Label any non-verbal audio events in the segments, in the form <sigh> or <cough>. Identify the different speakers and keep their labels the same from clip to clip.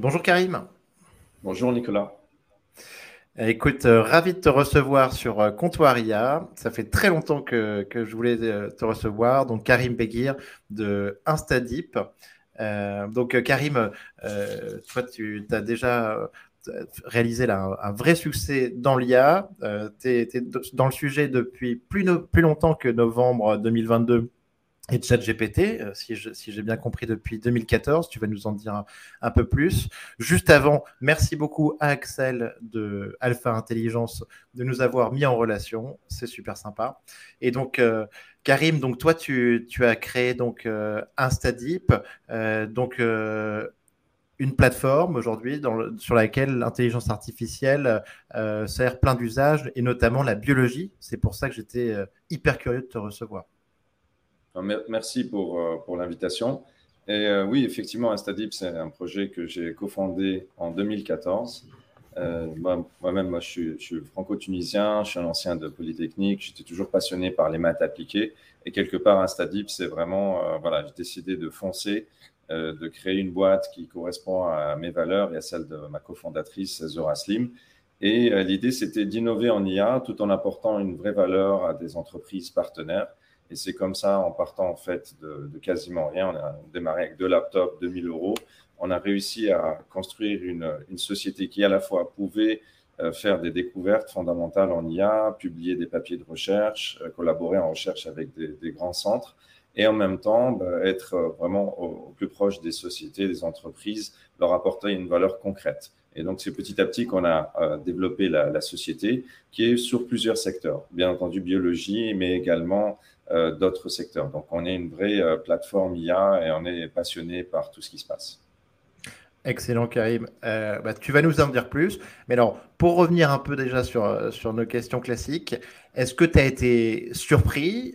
Speaker 1: Bonjour Karim.
Speaker 2: Bonjour Nicolas.
Speaker 1: Écoute, euh, ravi de te recevoir sur euh, Comptoiria. Ça fait très longtemps que, je voulais euh, te recevoir. Donc, Karim Beguir de Instadip. donc, Karim, toi, tu as déjà réalisé un, vrai succès dans l'IA. tu es, dans le sujet depuis plus, plus longtemps que novembre 2022 et ChatGPT, euh, si j'ai bien compris depuis 2014. Tu vas nous en dire un, peu plus. Juste avant, merci beaucoup à Axel de Alpha Intelligence de nous avoir mis en relation. C'est super sympa. Et donc, euh, Karim, donc toi, tu, as créé donc euh, Instadeep, donc une plateforme aujourd'hui sur laquelle l'intelligence artificielle sert plein d'usages et notamment la biologie. C'est pour ça que j'étais hyper curieux de te recevoir.
Speaker 2: Merci pour, euh, pour l'invitation. Et euh, oui, effectivement, Instadip, c'est un projet que j'ai cofondé en 2014. Euh, moi-même, moi, je suis, franco-tunisien, je suis un ancien de Polytechnique, j'étais toujours passionné par les maths appliquées. Et quelque part, Instadip, c'est vraiment, voilà, j'ai décidé de foncer, de créer une boîte qui correspond à mes valeurs et à celles de ma cofondatrice, Zora Slim. Et l'idée, c'était d'innover en IA tout en apportant une vraie valeur à des entreprises partenaires et c'est comme ça, en partant en fait de, quasiment rien, on a démarré avec deux laptops, 2000 euros. On a réussi à construire une, société qui à la fois pouvait euh, faire des découvertes fondamentales en IA, publier des papiers de recherche, euh, collaborer en recherche avec des, grands centres et en même temps bah, être euh, vraiment au, plus proche des sociétés, des entreprises, leur apporter une valeur concrète. Et donc, c'est petit à petit qu'on a développé la, société qui est sur plusieurs secteurs. Bien entendu, biologie, mais également d'autres secteurs. Donc, on est une vraie euh, plateforme IA et on est passionné par tout ce qui se passe.
Speaker 1: Excellent, Karim. Euh, bah, tu vas nous en dire plus. Mais alors, pour revenir un peu déjà sur, sur nos questions classiques, est-ce que tu as été surpris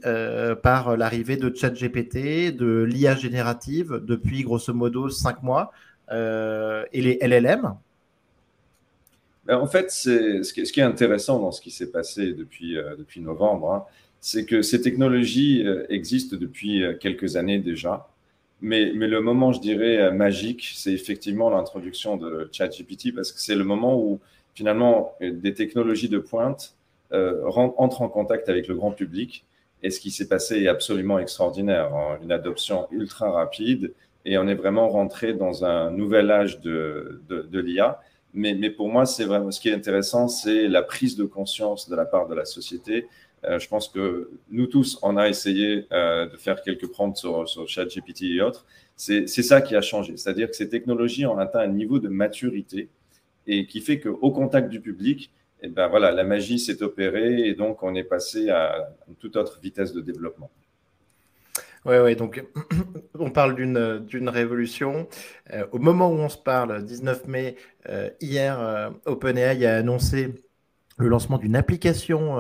Speaker 1: par l'arrivée de ChatGPT, de l'IA générative depuis grosso modo cinq mois et les LLM
Speaker 2: ben, En fait, ce qui, ce qui est intéressant dans ce qui s'est passé depuis, depuis novembre, hein, c'est que ces technologies euh, existent depuis euh, quelques années déjà. Mais, mais le moment, je dirais, euh, magique, c'est effectivement l'introduction de ChatGPT parce que c'est le moment où finalement des technologies de pointe entrent en contact avec le grand public. Et ce qui s'est passé est absolument extraordinaire. Hein. Une adoption ultra rapide et on est vraiment rentré dans un nouvel âge de, de, de l'IA. Mais, mais, pour moi, c'est vraiment ce qui est intéressant, c'est la prise de conscience de la part de la société euh, je pense que nous tous, on a essayé euh, de faire quelques prompts sur, ChatGPT et autres. C'est ça qui a changé. C'est-à-dire que ces technologies ont atteint un niveau de maturité et qui fait qu'au contact du public, eh ben voilà, la magie s'est opérée et donc on est passé à une toute autre vitesse de développement.
Speaker 1: Oui, ouais, donc <clears throat> on parle d'une révolution. Euh, au moment où on se parle, 19 mai, hier, OpenAI a annoncé le lancement d'une application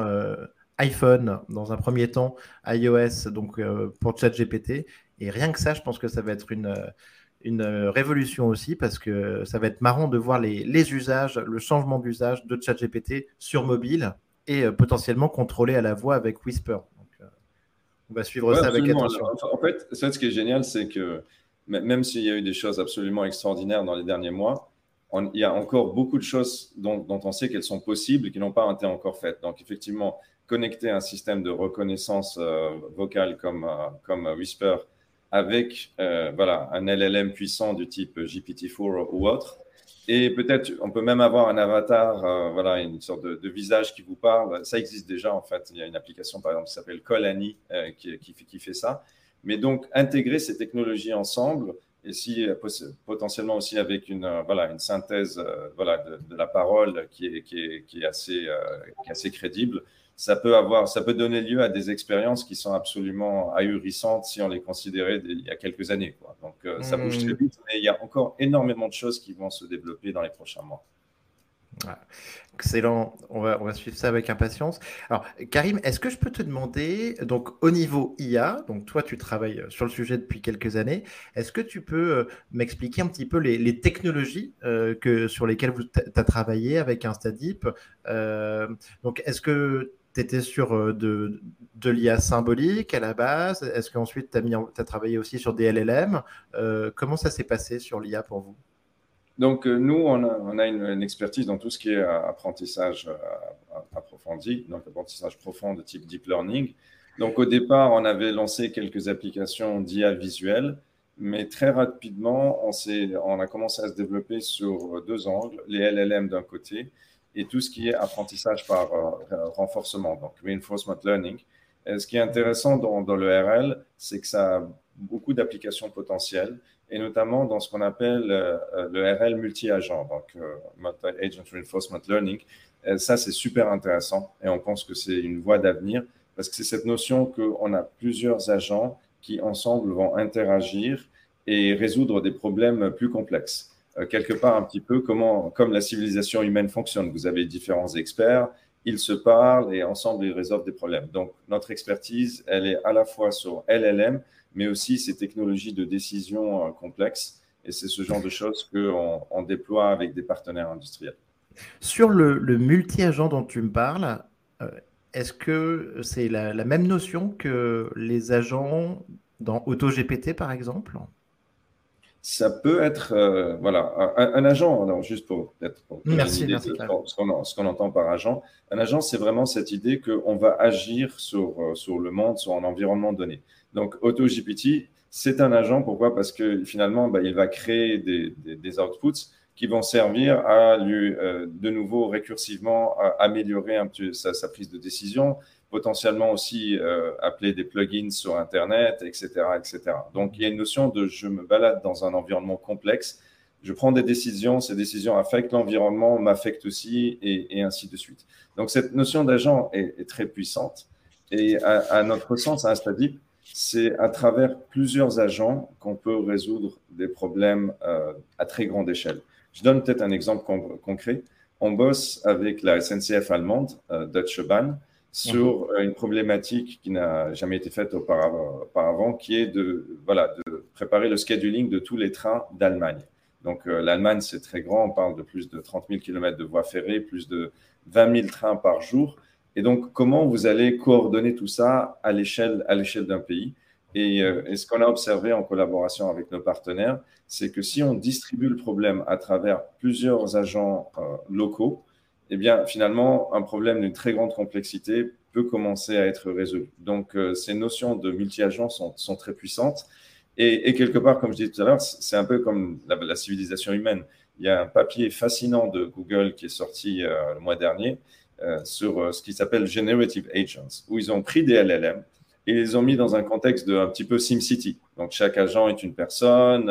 Speaker 1: iPhone dans un premier temps, iOS donc euh, pour ChatGPT. Et rien que ça, je pense que ça va être une, une révolution aussi parce que ça va être marrant de voir les, les usages, le changement d'usage de ChatGPT sur mobile et euh, potentiellement contrôlé à la voix avec Whisper. Donc, euh, on va suivre ça avec attention.
Speaker 2: En fait, ça, ce qui est génial, c'est que même s'il y a eu des choses absolument extraordinaires dans les derniers mois, il y a encore beaucoup de choses dont, dont on sait qu'elles sont possibles et qui n'ont pas été encore faites. Donc, effectivement, connecter un système de reconnaissance euh, vocale comme, euh, comme Whisper avec euh, voilà, un LLM puissant du type GPT-4 ou autre. Et peut-être, on peut même avoir un avatar, voilà, une sorte de, visage qui vous parle. Ça existe déjà, en fait. Il y a une application, par exemple, qui s'appelle Colani, qui, qui, fait ça. Mais donc, intégrer ces technologies ensemble, et si potentiellement aussi avec une, voilà, une synthèse voilà, de, la parole qui est, qui est, est assez, qui est assez crédible, ça peut avoir, ça peut donner lieu à des expériences qui sont absolument ahurissantes si on les considérait il y a quelques années. Quoi. Donc euh, ça bouge très hmm. vite, mais il y a encore énormément de choses qui vont se développer dans les prochains mois.
Speaker 1: Excellent, on va, on va, suivre ça avec impatience. Alors, Karim, est-ce que je peux te demander, donc au niveau IA, donc toi tu travailles sur le sujet depuis quelques années, est-ce que tu peux euh, m'expliquer un petit peu les, technologies euh, que, sur lesquelles tu as travaillé avec Instadip euh, Donc, est-ce que tu étais sur euh, de, l'IA symbolique à la base. Est-ce qu'ensuite tu as, travaillé aussi sur des LLM euh, Comment ça s'est passé sur l'IA pour vous?
Speaker 2: Donc, nous, on a, une, expertise dans tout ce qui est apprentissage approfondi, donc apprentissage profond de type deep learning. Donc, au départ, on avait lancé quelques applications d'IA visuelle, mais très rapidement, on, on a commencé à se développer sur deux angles, les LLM d'un côté et tout ce qui est apprentissage par euh, renforcement, donc reinforcement learning. ce qui est intéressant dans, dans le c'est que ça a beaucoup d'applications potentielles, et notamment dans ce qu'on appelle euh, le multi-agent, donc euh, Multi-Agent Reinforcement Learning. ça, c'est super intéressant, et on pense que c'est une voie d'avenir, parce que c'est cette notion qu'on a plusieurs agents qui ensemble vont interagir et résoudre des problèmes plus complexes. Euh, quelque part un petit peu comment, comme la civilisation humaine fonctionne. Vous avez différents experts, ils se parlent et ensemble ils résolvent des problèmes. Donc notre expertise, elle est à la fois sur LLM, mais aussi ces technologies de décision euh, complexes. Et c'est ce genre de choses qu'on on déploie avec des partenaires industriels.
Speaker 1: Sur le, multi-agent dont tu me parles, euh, est-ce que c'est la, la, même notion que les agents dans AutoGPT, par exemple?
Speaker 2: Ça peut être euh, voilà un, agent. Alors juste pour peut-être
Speaker 1: merci, merci
Speaker 2: ce qu'on entend par agent. Un agent, c'est vraiment cette idée qu'on va agir sur euh, sur le monde, sur un environnement donné. Donc AutoGPT, c'est un agent. Pourquoi? Parce que finalement, bah, il va créer des, des, outputs qui vont servir à lui euh, de nouveau récursivement à améliorer un petit, sa, sa prise de décision, potentiellement aussi euh, appeler des plugins sur Internet, etc., etc. Donc, il y a une notion de je me balade dans un environnement complexe, je prends des décisions, ces décisions affectent l'environnement, m'affectent aussi, et, ainsi de suite. Donc, cette notion d'agent est, très puissante. Et à, notre sens, à Instadip, c'est à travers plusieurs agents qu'on peut résoudre des problèmes euh, à très grande échelle. Je donne peut-être un exemple concret. On bosse avec la SNCF allemande, euh, Deutsche Bahn, sur mhm. une problématique qui n'a jamais été faite auparavant, qui est de, voilà, de préparer le scheduling de tous les trains d'Allemagne. Donc euh, l'Allemagne, c'est très grand, on parle de plus de 30 000 km de voies ferrées, plus de 20 000 trains par jour. Et donc, comment vous allez coordonner tout ça à l'échelle d'un pays? Et, euh, et, ce qu'on a observé en collaboration avec nos partenaires, c'est que si on distribue le problème à travers plusieurs agents euh, locaux, eh bien, finalement, un problème d'une très grande complexité peut commencer à être résolu. Donc, euh, ces notions de multi-agents sont, très puissantes. Et, quelque part, comme je disais tout à l'heure, c'est un peu comme la, civilisation humaine. Il y a un papier fascinant de Google qui est sorti euh, le mois dernier euh, sur ce qui s'appelle Generative Agents, où ils ont pris des LLM et les ont mis dans un contexte de un petit peu SimCity. Donc, chaque agent est une personne,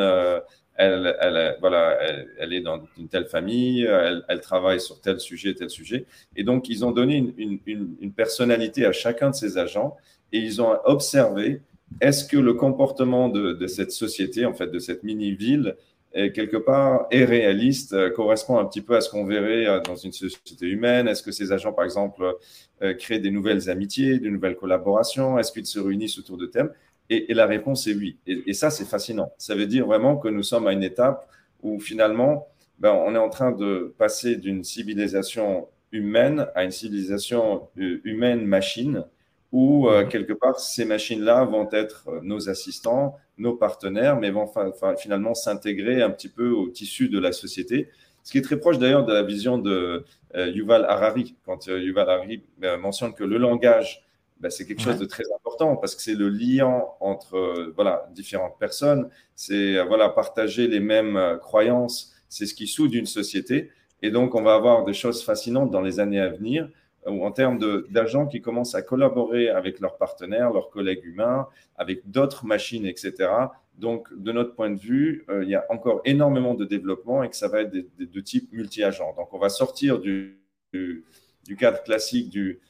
Speaker 2: elle, elle, voilà, elle, est dans une telle famille, elle, travaille sur tel sujet, tel sujet. Et donc, ils ont donné une, une, une personnalité à chacun de ces agents et ils ont observé est-ce que le comportement de, de, cette société, en fait, de cette mini-ville, quelque part est réaliste, euh, correspond un petit peu à ce qu'on verrait euh, dans une société humaine? Est-ce que ces agents, par exemple, euh, créent des nouvelles amitiés, de nouvelles collaborations? Est-ce qu'ils se réunissent autour de thèmes? Et, la réponse est oui. Et, ça, c'est fascinant. Ça veut dire vraiment que nous sommes à une étape où finalement, ben, on est en train de passer d'une civilisation humaine à une civilisation euh, humaine-machine, où euh, mhm. quelque part, ces machines-là vont être euh, nos assistants, nos partenaires, mais vont finalement s'intégrer un petit peu au tissu de la société. Ce qui est très proche d'ailleurs de la vision de Yuval Harari, quand Yuval Harari mentionne que le langage bah, c'est quelque chose de très important parce que c'est le lien entre euh, voilà, différentes personnes, c'est euh, voilà, partager les mêmes euh, croyances, c'est ce qui soude une société. Et donc, on va avoir des choses fascinantes dans les années à venir ou en termes d'agents qui commencent à collaborer avec leurs partenaires, leurs collègues humains, avec d'autres machines, etc. Donc, de notre point de vue, il y a encore énormément de développement et que ça va être de type multi-agent. Donc, on va sortir du, du cadre classique du,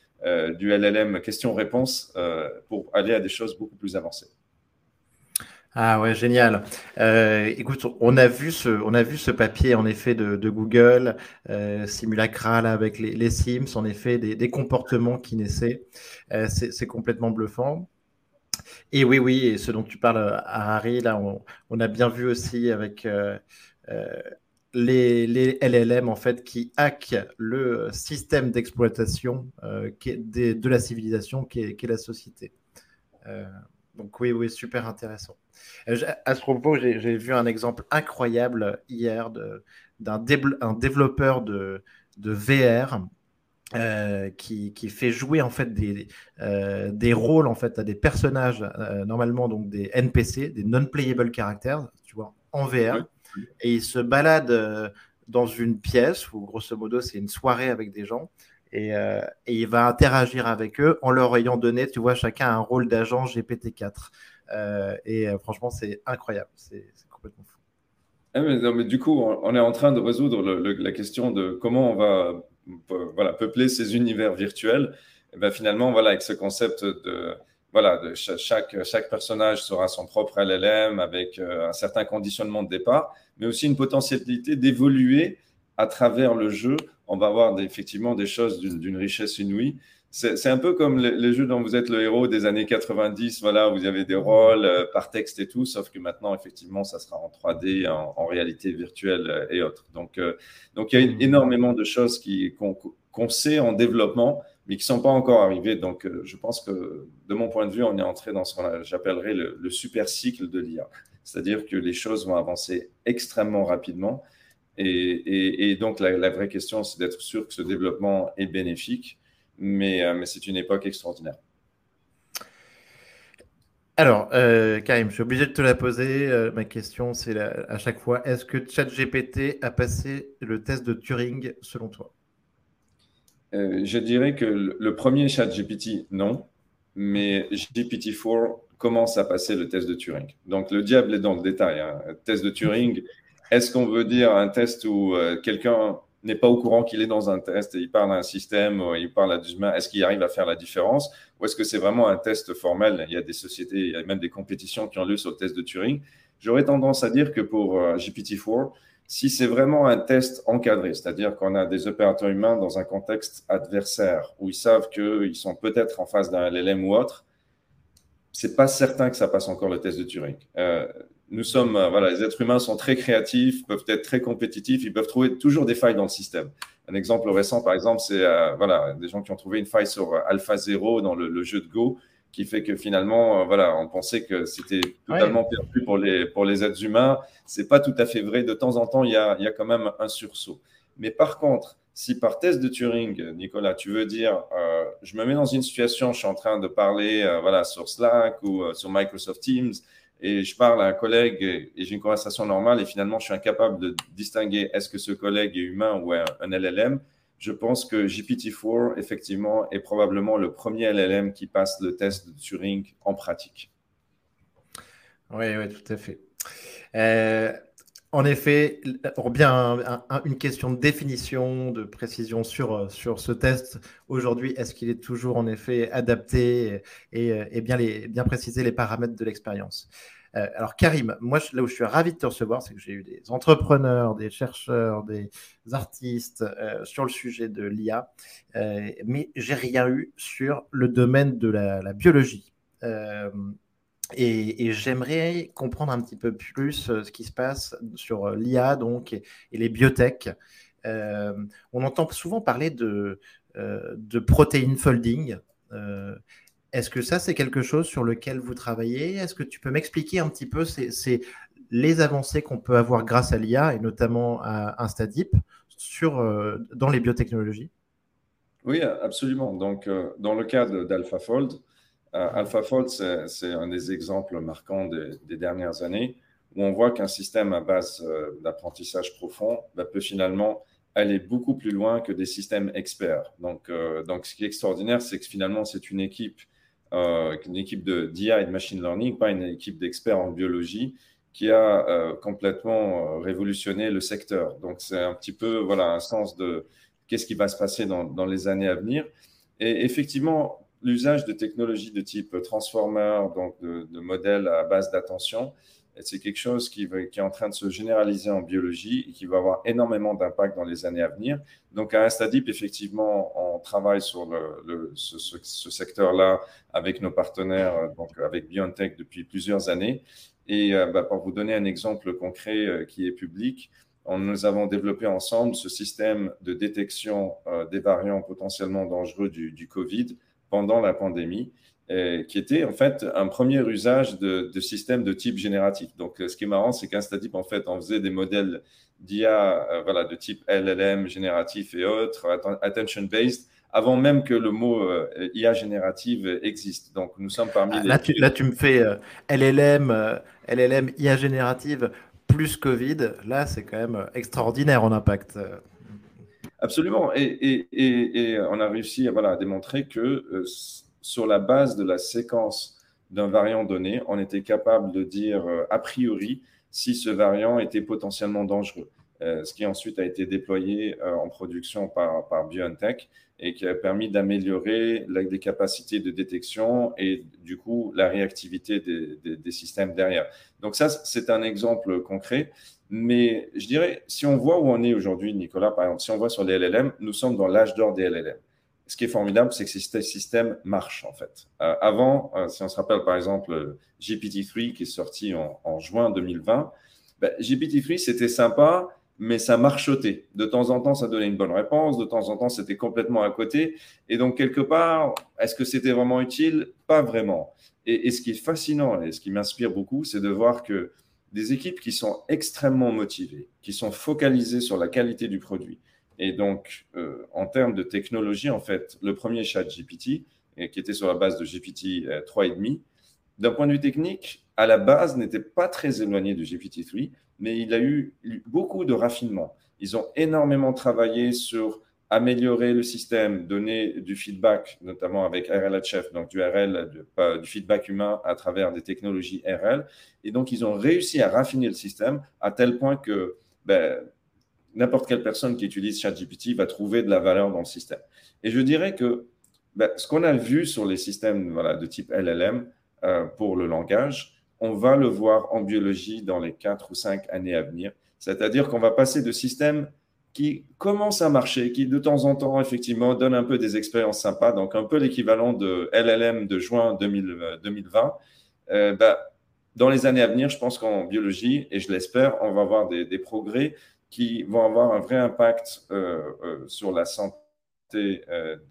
Speaker 2: du LLM question-réponse euh, pour aller à des choses beaucoup plus avancées.
Speaker 1: Ah ouais, génial. Euh, écoute, on a vu ce, on a vu ce papier en effet de, Google, euh, simulacral avec les, Sims, en effet des, comportements qui naissaient. c'est complètement bluffant. Et oui, oui, et ce dont tu parles, Harry, là, on, a bien vu aussi avec les, LLM en fait qui hackent le système d'exploitation euh, de, la civilisation qui est, la société. Euh, Donc oui, oui, super intéressant. À ce propos, j'ai vu un exemple incroyable hier d'un développeur de, de VR euh, qui, qui, fait jouer en fait des, euh, des rôles en fait à des personnages euh, normalement donc des NPC, des non-playable characters, tu vois, en VR, et il se balade dans une pièce où grosso modo c'est une soirée avec des gens et, et, il va interagir avec eux en leur ayant donné, tu vois, chacun un rôle d'agent GPT-4. et franchement, c'est incroyable, c'est complètement fou.
Speaker 2: Ah, mais, non, mais, du coup, on est en train de résoudre la question de comment on va voilà, peupler ces univers virtuels, et ben finalement, voilà, avec ce concept de, voilà, de chaque, chaque personnage sera son propre LLM avec euh, un certain conditionnement de départ, mais aussi une potentialité d'évoluer à travers le jeu. On va avoir effectivement des choses d'une richesse inouïe c'est un peu comme les, jeux dont vous êtes le héros des années 90, voilà, où vous avez des rôles euh, par texte et tout, sauf que maintenant, effectivement, ça sera en 3D, en, réalité virtuelle euh, et autres. Donc, euh, donc il y a énormément de choses qu'on sait en développement, mais qui ne sont pas encore arrivées. Donc, je pense que, de mon point de vue, on est entré dans ce que j'appellerais le, super cycle de l'IA. C'est-à-dire que les choses vont avancer extrêmement rapidement. Et, donc, la, vraie question, c'est d'être sûr que ce développement est bénéfique mais, euh, mais c'est une époque extraordinaire.
Speaker 1: Alors, euh, Karim, je suis obligé de te la poser. Euh, ma question, c'est à chaque fois, est-ce que ChatGPT a passé le test de Turing selon toi?
Speaker 2: Je dirais que le premier ChatGPT, non, mais GPT-4 commence à passer le test de Turing. Donc, le diable est dans le détail. Hein. Test de Turing, est-ce qu'on veut dire un test où quelqu'un n'est pas au courant qu'il est dans un test et il parle à un système, il parle à des humains, est-ce qu'il arrive à faire la différence Ou est-ce que c'est vraiment un test formel? Il y a des sociétés, il y a même des compétitions qui ont lieu sur le test de Turing. J'aurais tendance à dire que pour euh, GPT-4, si c'est vraiment un test encadré, c'est-à-dire qu'on a des opérateurs humains dans un contexte adversaire, où ils savent qu'ils sont peut-être en face d'un LLM ou autre, c'est pas certain que ça passe encore le test de Turing. Euh, nous sommes, euh, voilà, les êtres humains sont très créatifs, peuvent être très compétitifs, ils peuvent trouver toujours des failles dans le système. Un exemple récent, par exemple, c'est euh, voilà, des gens qui ont trouvé une faille sur AlphaZero dans le, jeu de Go, qui fait que finalement, euh, voilà, on pensait que c'était totalement perdu pour les, pour les êtres humains. C'est pas tout à fait vrai. De temps en temps, il y a, il y a quand même un sursaut. Mais par contre, si par test de Turing, Nicolas, tu veux dire, je me mets dans une situation, je suis en train de parler, voilà, sur Slack ou sur Microsoft Teams, et je parle à un collègue et, j'ai une conversation normale et finalement je suis incapable de distinguer est-ce que ce collègue est humain ou un, LLM, je pense que GPT-4, effectivement, est probablement le premier LLM qui passe le test de Turing en pratique.
Speaker 1: Oui, oui, tout à fait. Euh, en effet, bien une question de définition, de précision sur, sur ce test. Aujourd'hui, est-ce qu'il est toujours en effet adapté et, et bien, les, bien préciser les paramètres de l'expérience? Euh, alors Karim, moi là où je suis ravi de te recevoir, c'est que j'ai eu des entrepreneurs, des chercheurs, des artistes euh, sur le sujet de l'IA, euh, mais j'ai rien eu sur le domaine de la, biologie. Et, j'aimerais comprendre un petit peu plus ce qui se passe sur l'IA donc et, les biotech. on entend souvent parler de, de protein folding. Est-ce que ça, c'est quelque chose sur lequel vous travaillez? Est-ce que tu peux m'expliquer un petit peu c'est, les avancées qu'on peut avoir grâce à l'IA et notamment à InstaDeep sur, euh, dans les biotechnologies?
Speaker 2: Oui, absolument. Donc, euh, dans le cas d'AlphaFold, euh, AlphaFold, c'est, un des exemples marquants des, dernières années où on voit qu'un système à base d'apprentissage profond bah, peut finalement aller beaucoup plus loin que des systèmes experts. Donc, donc ce qui est extraordinaire, c'est que finalement, c'est une équipe euh, une équipe d'IA et de machine learning, pas une équipe d'experts en biologie qui a euh, complètement euh, révolutionné le secteur. Donc, c'est un petit peu voilà, un sens de qu'est-ce qui va se passer dans, les années à venir. Et effectivement, l'usage de technologies de type transformer, donc de, de modèles à base d'attention, c'est quelque chose qui, est en train de se généraliser en biologie et qui va avoir énormément d'impact dans les années à venir. Donc, à Instadip, effectivement, on travaille sur ce, secteur-là avec nos partenaires, donc avec BioNTech depuis plusieurs années. Et euh, bah, pour vous donner un exemple concret euh, qui est public, nous avons développé ensemble ce système de détection euh, des variants potentiellement dangereux du Covid pendant la pandémie. Qui était en fait un premier usage de, de systèmes de type génératif. Donc, ce qui est marrant, c'est qu'Instatype, en fait, on faisait des modèles d'IA voilà, de type LLM, génératif et autres, attention-based, avant même que le mot IA générative existe. Donc, nous sommes parmi
Speaker 1: ah, les... Là, tu, là, tu me fais LLM, LLM, IA générative plus Covid. Là, c'est quand même extraordinaire en impact.
Speaker 2: Absolument. Et, et, on a réussi voilà, à démontrer que euh, sur la base de la séquence d'un variant donné, on était capable de dire euh, a priori si ce variant était potentiellement dangereux. Euh, ce qui ensuite a été déployé en production par, par BioNTech et qui a permis d'améliorer les capacités de détection et du coup la réactivité des, des systèmes derrière. Donc ça, c'est un exemple concret. Mais je dirais, si on voit où on est aujourd'hui, Nicolas, par exemple, si on voit sur les LLM, nous sommes dans l'âge d'or des LLM. Ce qui est formidable, c'est que ces systèmes marchent en fait. Euh, avant, euh, si on se rappelle par exemple GPT-3 qui est sorti en, juin 2020, ben, GPT-3 c'était sympa, mais ça marchotait. De temps en temps, ça donnait une bonne réponse, de temps en temps, c'était complètement à côté. Et donc, quelque part, est-ce que c'était vraiment utile? Pas vraiment. Et, ce qui est fascinant et ce qui m'inspire beaucoup, c'est de voir que des équipes qui sont extrêmement motivées, qui sont focalisées sur la qualité du produit. Et donc, euh, en termes de technologie, en fait, le premier chat GPT, qui était sur la base de GPT 3,5, euh, d'un point de vue technique, à la base, n'était pas très éloigné de GPT-3, mais il a eu beaucoup de raffinement. Ils ont énormément travaillé sur améliorer le système, donner du feedback, notamment avec RLHF, donc du RL, du feedback humain à travers des technologies RL. Et donc, ils ont réussi à raffiner le système à tel point que ben, n'importe quelle personne qui utilise ChatGPT va trouver de la valeur dans le système. Et je dirais que ben, ce qu'on a vu sur les systèmes de type LLM euh, pour le langage, on va le voir en biologie dans les 4 ou 5 années à venir. C'est-à-dire qu'on va passer de systèmes qui commence à marcher, qui de temps en temps, effectivement, donne un peu des expériences sympas, donc un peu l'équivalent de LLM de juin 2020. Euh, bah, dans les années à venir, je pense qu'en biologie, et je l'espère, on va avoir des, progrès qui vont avoir un vrai impact euh, euh, sur la santé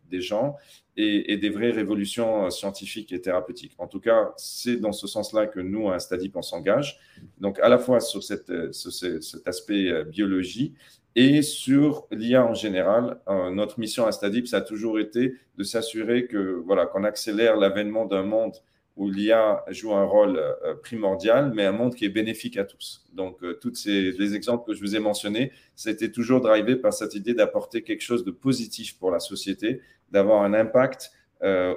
Speaker 2: des gens et, des vraies révolutions scientifiques et thérapeutiques. En tout cas, c'est dans ce sens-là que nous, à Stadip, on s'engage. Donc, à la fois sur, cet aspect biologie, et sur l'IA en général. Euh, notre mission à Stadip, ça a toujours été de s'assurer que voilà qu'on accélère l'avènement d'un monde où l'IA joue un rôle euh, primordial, mais un monde qui est bénéfique à tous. Donc, euh, tous les exemples que je vous ai mentionnés, c'était toujours drivé par cette idée d'apporter quelque chose de positif pour la société, d'avoir un impact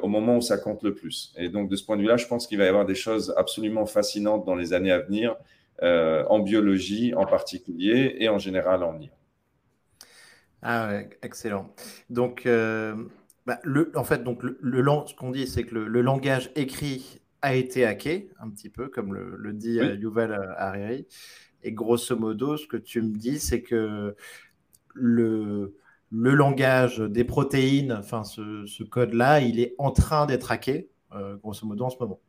Speaker 2: au moment où ça compte le plus. Et donc, de ce point de vue-là, je pense qu'il va y avoir des choses absolument fascinantes dans les années à venir, en biologie en particulier et en général en IA.
Speaker 1: Ah ouais, excellent. Donc, euh, bah, le, en fait, donc le, ce qu'on dit, c'est que le, langage écrit a été hacké, un petit peu, comme le, dit euh, Yuval euh, Hariri. Et grosso modo, ce que tu me dis, c'est que le, le langage des protéines, enfin, ce, code-là, il est en train d'être hacké, grosso modo, en ce moment.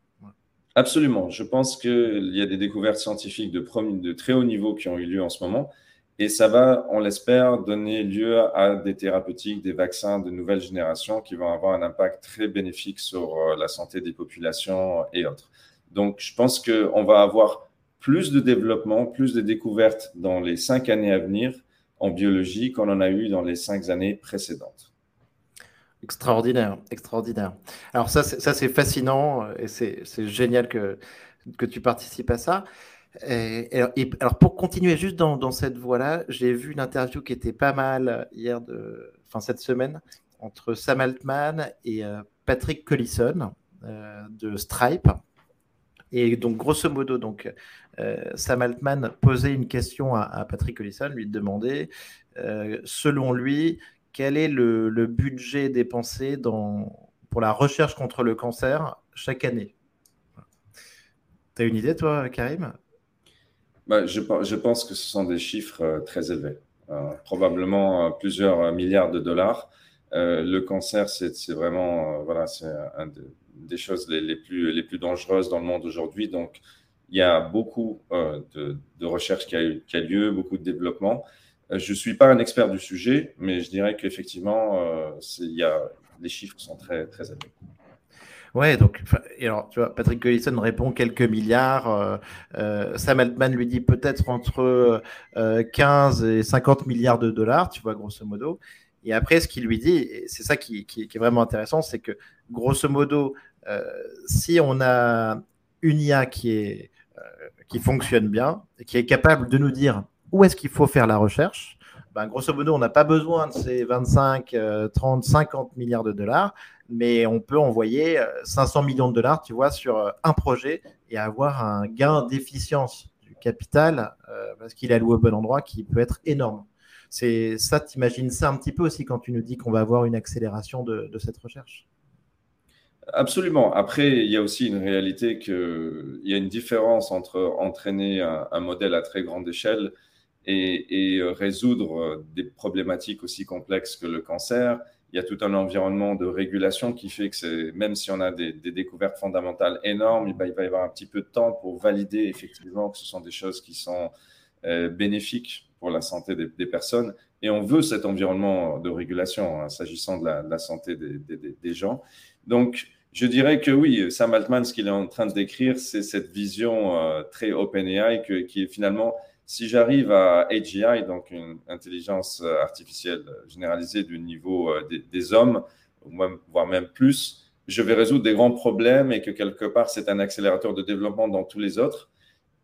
Speaker 2: Absolument. Je pense qu'il y a des découvertes scientifiques de, de très haut niveau qui ont eu lieu en ce moment. Et ça va, on l'espère, donner lieu à des thérapeutiques, des vaccins de nouvelle génération qui vont avoir un impact très bénéfique sur euh, la santé des populations et autres. Donc, je pense qu'on va avoir plus de développement, plus de découvertes dans les cinq années à venir en biologie qu'on en a eu dans les cinq années précédentes.
Speaker 1: Extraordinaire, extraordinaire. Alors ça, c'est fascinant et c'est génial que, que tu participes à ça. Alors, pour continuer juste dans, cette voie-là, j'ai vu une interview qui était pas mal hier, de, cette semaine, entre Sam Altman et euh, Patrick Collison euh, de Stripe. Et donc, grosso modo, donc, euh, Sam Altman posait une question à, Patrick Collison, lui demandait, selon lui, quel est le, le budget dépensé dans, pour la recherche contre le cancer chaque année? Tu as une idée, toi, Karim?
Speaker 2: Bah, je, je, pense que ce sont des chiffres euh, très élevés, euh, probablement euh, plusieurs milliards de dollars. le cancer, c'est vraiment voilà, c'est une des choses les, plus, les plus dangereuses dans le monde aujourd'hui. Donc, il y a beaucoup de, de, recherche qui a, qui a, lieu, beaucoup de développement. je ne suis pas un expert du sujet, mais je dirais qu'effectivement, les chiffres sont très, très élevés.
Speaker 1: Ouais, donc, tu vois, Patrick Collison répond quelques milliards. Euh, euh, Sam Altman lui dit peut-être entre 15 et 50 milliards de dollars, tu vois, grosso modo. Et après, ce qu'il lui dit, et c'est ça qui, est vraiment intéressant, c'est que, grosso modo, si on a une IA qui, qui fonctionne bien, et qui est capable de nous dire où est-ce qu'il faut faire la recherche, ben, grosso modo, on n'a pas besoin de ces 25, 30, 50 milliards de dollars, mais on peut envoyer 500 euh, millions de dollars, tu vois, sur euh, un projet et avoir un gain d'efficience du capital euh, parce qu'il est alloué au bon endroit qui peut être énorme. C'est ça, tu imagines ça un petit peu aussi quand tu nous dis qu'on va avoir une accélération de, cette recherche?
Speaker 2: Absolument. Après, il y a aussi une réalité qu'il y a une différence entre entraîner un modèle à très grande échelle et, résoudre des problématiques aussi complexes que le cancer. Il y a tout un environnement de régulation qui fait que même si on a des, découvertes fondamentales énormes, il va y avoir un petit peu de temps pour valider effectivement que ce sont des choses qui sont euh, bénéfiques pour la santé des, personnes. Et on veut cet environnement de régulation hein, s'agissant de, la, santé des, gens. Donc, je dirais que oui, Sam Altman, ce qu'il est en train de décrire, c'est cette vision très OpenAI qui est finalement si j'arrive à AGI, donc une intelligence euh, artificielle généralisée du niveau euh, des, hommes, voire même plus, je vais résoudre des grands problèmes et que quelque part, c'est un accélérateur de développement dans tous les autres.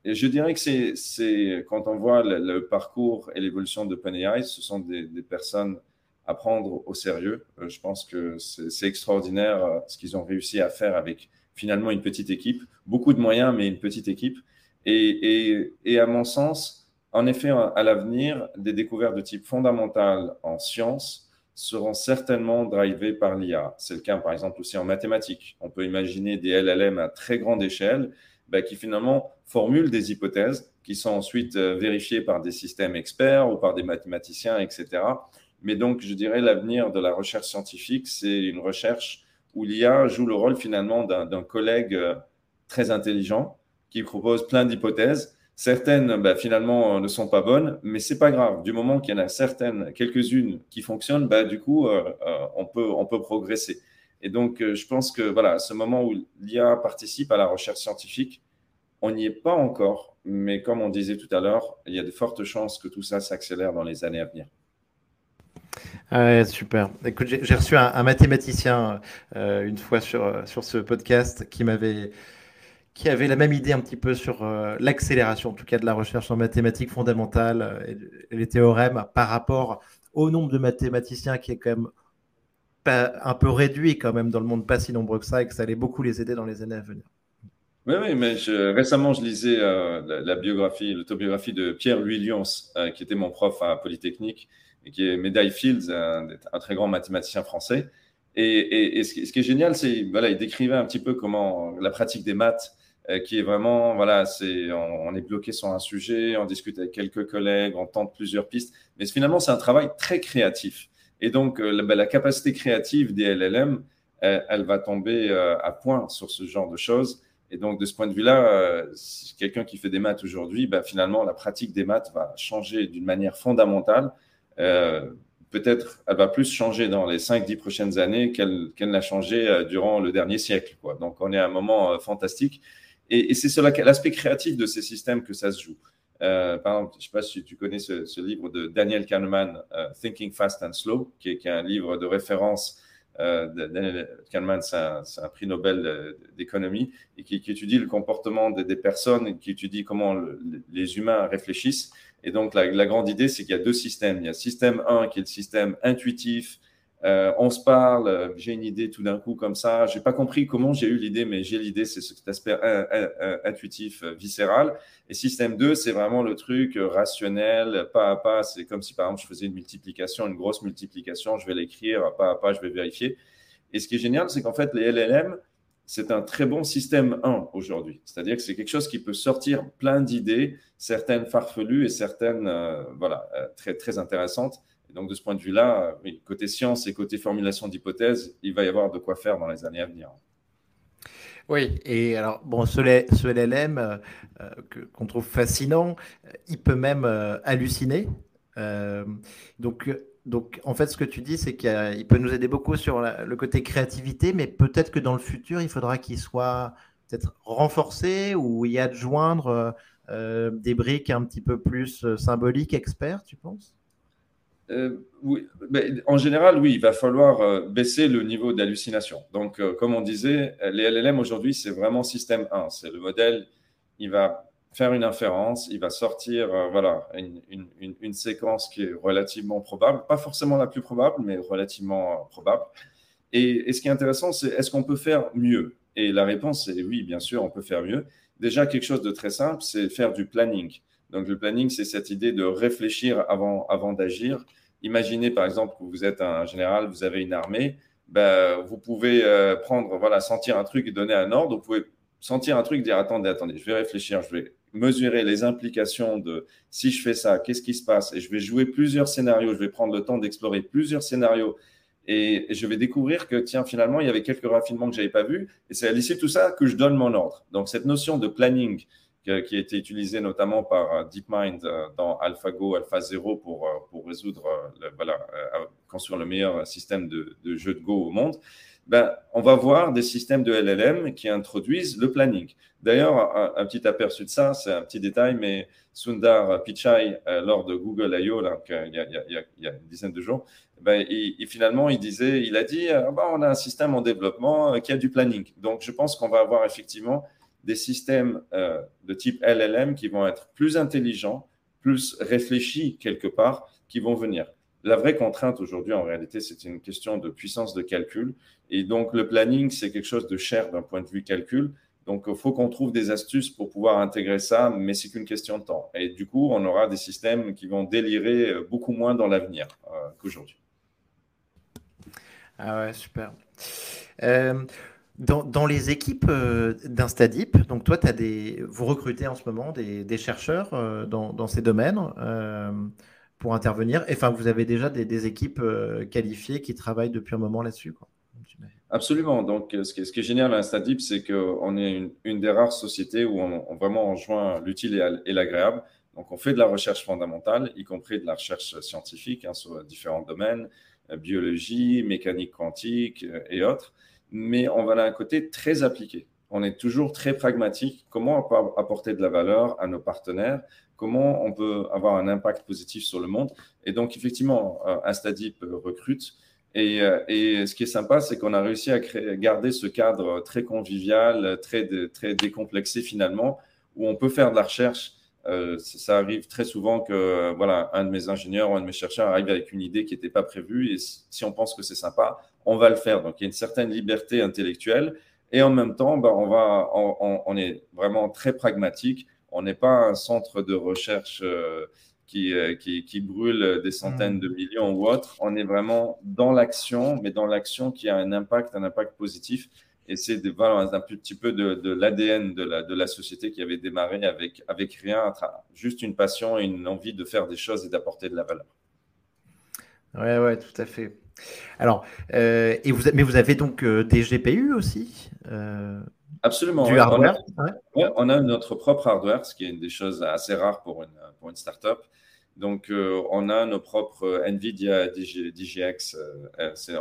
Speaker 2: Et je dirais que c'est quand on voit le, parcours et l'évolution de OpenAI, ce sont des, personnes à prendre au sérieux. Euh, je pense que c'est extraordinaire ce qu'ils ont réussi à faire avec finalement une petite équipe, beaucoup de moyens, mais une petite équipe. Et, à mon sens, en effet, à l'avenir, des découvertes de type fondamental en sciences seront certainement drivées par l'IA. C'est le cas, par exemple, aussi en mathématiques. On peut imaginer des LLM à très grande échelle bah, qui finalement formulent des hypothèses qui sont ensuite euh, vérifiées par des systèmes experts ou par des mathématiciens, etc. Mais donc, je dirais, l'avenir de la recherche scientifique, c'est une recherche où l'IA joue le rôle finalement d'un collègue euh, très intelligent qui propose plein d'hypothèses. Certaines, bah, finalement, ne sont pas bonnes, mais c'est pas grave. Du moment qu'il y en a certaines, quelques-unes qui fonctionnent, bah, du coup, euh, euh, on, peut, on peut progresser. Et donc, euh, je pense que voilà, ce moment où l'IA participe à la recherche scientifique, on n'y est pas encore, mais comme on disait tout à l'heure, il y a de fortes chances que tout ça s'accélère dans les années à venir.
Speaker 1: Ah super. Écoute, j'ai reçu un, mathématicien une fois sur, sur ce podcast qui m'avait qui avait la même idée un petit peu sur euh, l'accélération, en tout cas de la recherche en mathématiques fondamentales euh, et, les théorèmes par rapport au nombre de mathématiciens qui est quand même un peu réduit quand même dans le monde, pas si nombreux que ça, et que ça allait beaucoup les aider dans les années à venir.
Speaker 2: Oui, oui, mais récemment, je lisais euh, la, biographie, l'autobiographie de Pierre-Louis Lyons, qui était mon prof à Polytechnique et qui est médaille Fields, un, très grand mathématicien français. Et, et, ce, qui, est génial, c'est voilà, il décrivait un petit peu comment la pratique des maths qui est vraiment, voilà, c'est, on, est bloqué sur un sujet, on discute avec quelques collègues, on tente plusieurs pistes, mais finalement, c'est un travail très créatif. Et donc, euh, la, la, capacité créative des LLM, elle, euh, elle va tomber à point sur ce genre de choses. Et donc, de ce point de vue-là, quelqu'un qui fait des maths aujourd'hui, bah, finalement, la pratique des maths va changer d'une manière fondamentale. Peut-être elle va plus changer dans les 5-10 prochaines années qu'elle qu'elle n'a changé durant le dernier siècle. Quoi. Donc, on est à un moment fantastique. Et, c'est l'aspect créatif de ces systèmes que ça se joue. Euh, par exemple, je ne sais pas si tu connais ce, livre de Daniel Kahneman, euh, Thinking Fast and Slow, qui est, un livre de référence. Euh, Daniel Kahneman, c'est un, prix Nobel d'économie et qui, étudie le comportement des, personnes qui étudie comment les humains réfléchissent. Et donc, la grande idée, c'est qu'il y a deux systèmes. Il y a le système 1 qui est le système intuitif, euh, on se parle, euh, j'ai une idée tout d'un coup comme ça. J'ai pas compris comment j'ai eu l'idée, mais j'ai l'idée, c'est cet aspect intuitif, euh, viscéral. Et système 2, c'est vraiment le truc rationnel, pas à pas. C'est comme si par exemple je faisais une multiplication, une grosse multiplication, je vais l'écrire pas à pas, je vais vérifier. Et ce qui est génial, c'est qu'en fait, les LLM, c'est un très bon système 1 aujourd'hui. C'est-à-dire que c'est quelque chose qui peut sortir plein d'idées, certaines farfelues et certaines voilà, très, très intéressantes donc, de ce point de vue-là, côté science et côté formulation d'hypothèses, il va y avoir de quoi faire dans les années à venir.
Speaker 1: Oui, et alors, bon, ce, LLM euh, euh, qu'on trouve fascinant, il peut même euh, halluciner. donc, donc, en fait, ce que tu dis, c'est qu'il peut nous aider beaucoup sur le côté créativité, mais peut-être que dans le futur, il faudra qu'il soit peut-être renforcé ou y adjoindre euh, des briques un petit peu plus euh, symboliques, experts, tu penses?
Speaker 2: Euh, en général, oui, il va falloir baisser le niveau d'hallucination. Donc, comme on disait, les LLM aujourd'hui, c'est vraiment système 1. C'est le modèle, il va faire une inférence, il va sortir voilà, une, séquence qui est relativement probable, pas forcément la plus probable, mais relativement probable. Et ce qui est intéressant, c'est est-ce qu'on peut faire mieux? Et la réponse est oui, bien sûr, on peut faire mieux. Déjà, quelque chose de très simple, c'est faire du planning. Donc, le planning, c'est cette idée de réfléchir avant, avant d'agir. Imaginez, par exemple, que vous êtes un général, vous avez une armée. Ben, vous pouvez euh, prendre, voilà, sentir un truc et donner un ordre. Vous pouvez sentir un truc dire attendez, attendez, je vais réfléchir, je vais mesurer les implications de si je fais ça, qu'est-ce qui se passe Et je vais jouer plusieurs scénarios, je vais prendre le temps d'explorer plusieurs scénarios et, je vais découvrir que, tiens, finalement, il y avait quelques raffinements que je n'avais pas vus. Et c'est à l'issue de tout ça que je donne mon ordre. Donc, cette notion de planning qui a été utilisée notamment par euh, DeepMind euh, dans AlphaGo, AlphaZero pour, euh, pour résoudre, voilà, construire le meilleur système de, de jeu de Go au monde, ben, on va voir des systèmes de LLM qui introduisent le planning. D'ailleurs, un, petit aperçu de ça, c'est un petit détail, mais Sundar Pichai, lors de Google I.O., il, a, il, y a, une dizaine de jours, ben, il, finalement, il disait, il a dit, ben, on a un système en développement euh, qui a du planning. Donc, je pense qu'on va avoir effectivement des systèmes euh, de type LLM qui vont être plus intelligents, plus réfléchis quelque part, qui vont venir. La vraie contrainte aujourd'hui, en réalité, c'est une question de puissance de calcul. Et donc, le planning, c'est quelque chose de cher d'un point de vue calcul. Donc, il faut qu'on trouve des astuces pour pouvoir intégrer ça, mais c'est qu'une question de temps. Et du coup, on aura des systèmes qui vont délirer euh, beaucoup moins dans l'avenir qu'aujourd'hui.
Speaker 1: Ah ouais, super. Euh, dans, les équipes euh, d'Instadip, donc toi, as des, vous recrutez en ce moment des, chercheurs euh, dans, ces domaines pour intervenir. Enfin, vous avez déjà des, équipes qualifiées qui travaillent depuis un moment là-dessus.
Speaker 2: Absolument. Donc, ce qui est, génial à Instadip, c'est qu'on est une, des rares sociétés où on, vraiment enjoint l'utile et l'agréable. Donc, on fait de la recherche fondamentale, y compris de la recherche scientifique hein, sur différents domaines. Euh, biologie, mécanique quantique euh, et autres, mais on va à un côté très appliqué. On est toujours très pragmatique. Comment on peut apporter de la valeur à nos partenaires? Comment on peut avoir un impact positif sur le monde? Et donc, effectivement, euh, Instadip recrute. Et, et, ce qui est sympa, c'est qu'on a réussi à garder ce cadre très convivial, très décomplexé finalement, où on peut faire de la recherche euh, ça arrive très souvent que voilà, un de mes ingénieurs ou un de mes chercheurs arrive avec une idée qui n'était pas prévue et si on pense que c'est sympa, on va le faire. Donc il y a une certaine liberté intellectuelle et en même temps, ben, on, va, on, est vraiment très pragmatique. On n'est pas un centre de recherche euh, qui, euh, qui, qui, brûle des centaines de mmh. millions ou autre. On est vraiment dans l'action, mais dans l'action qui a un impact, un impact positif et c'est un petit peu de, l'ADN de la, de la société qui avait démarré avec, avec rien, juste une passion et une envie de faire des choses et d'apporter de la valeur.
Speaker 1: Ouais, ouais, tout à fait. Alors, euh, et vous, mais vous avez donc euh, des GPU aussi
Speaker 2: euh, Absolument.
Speaker 1: Du hardware
Speaker 2: on a, on a, notre propre hardware, ce qui est une des choses assez rares pour une, pour une startup. Donc, on a nos propres NVIDIA DGX,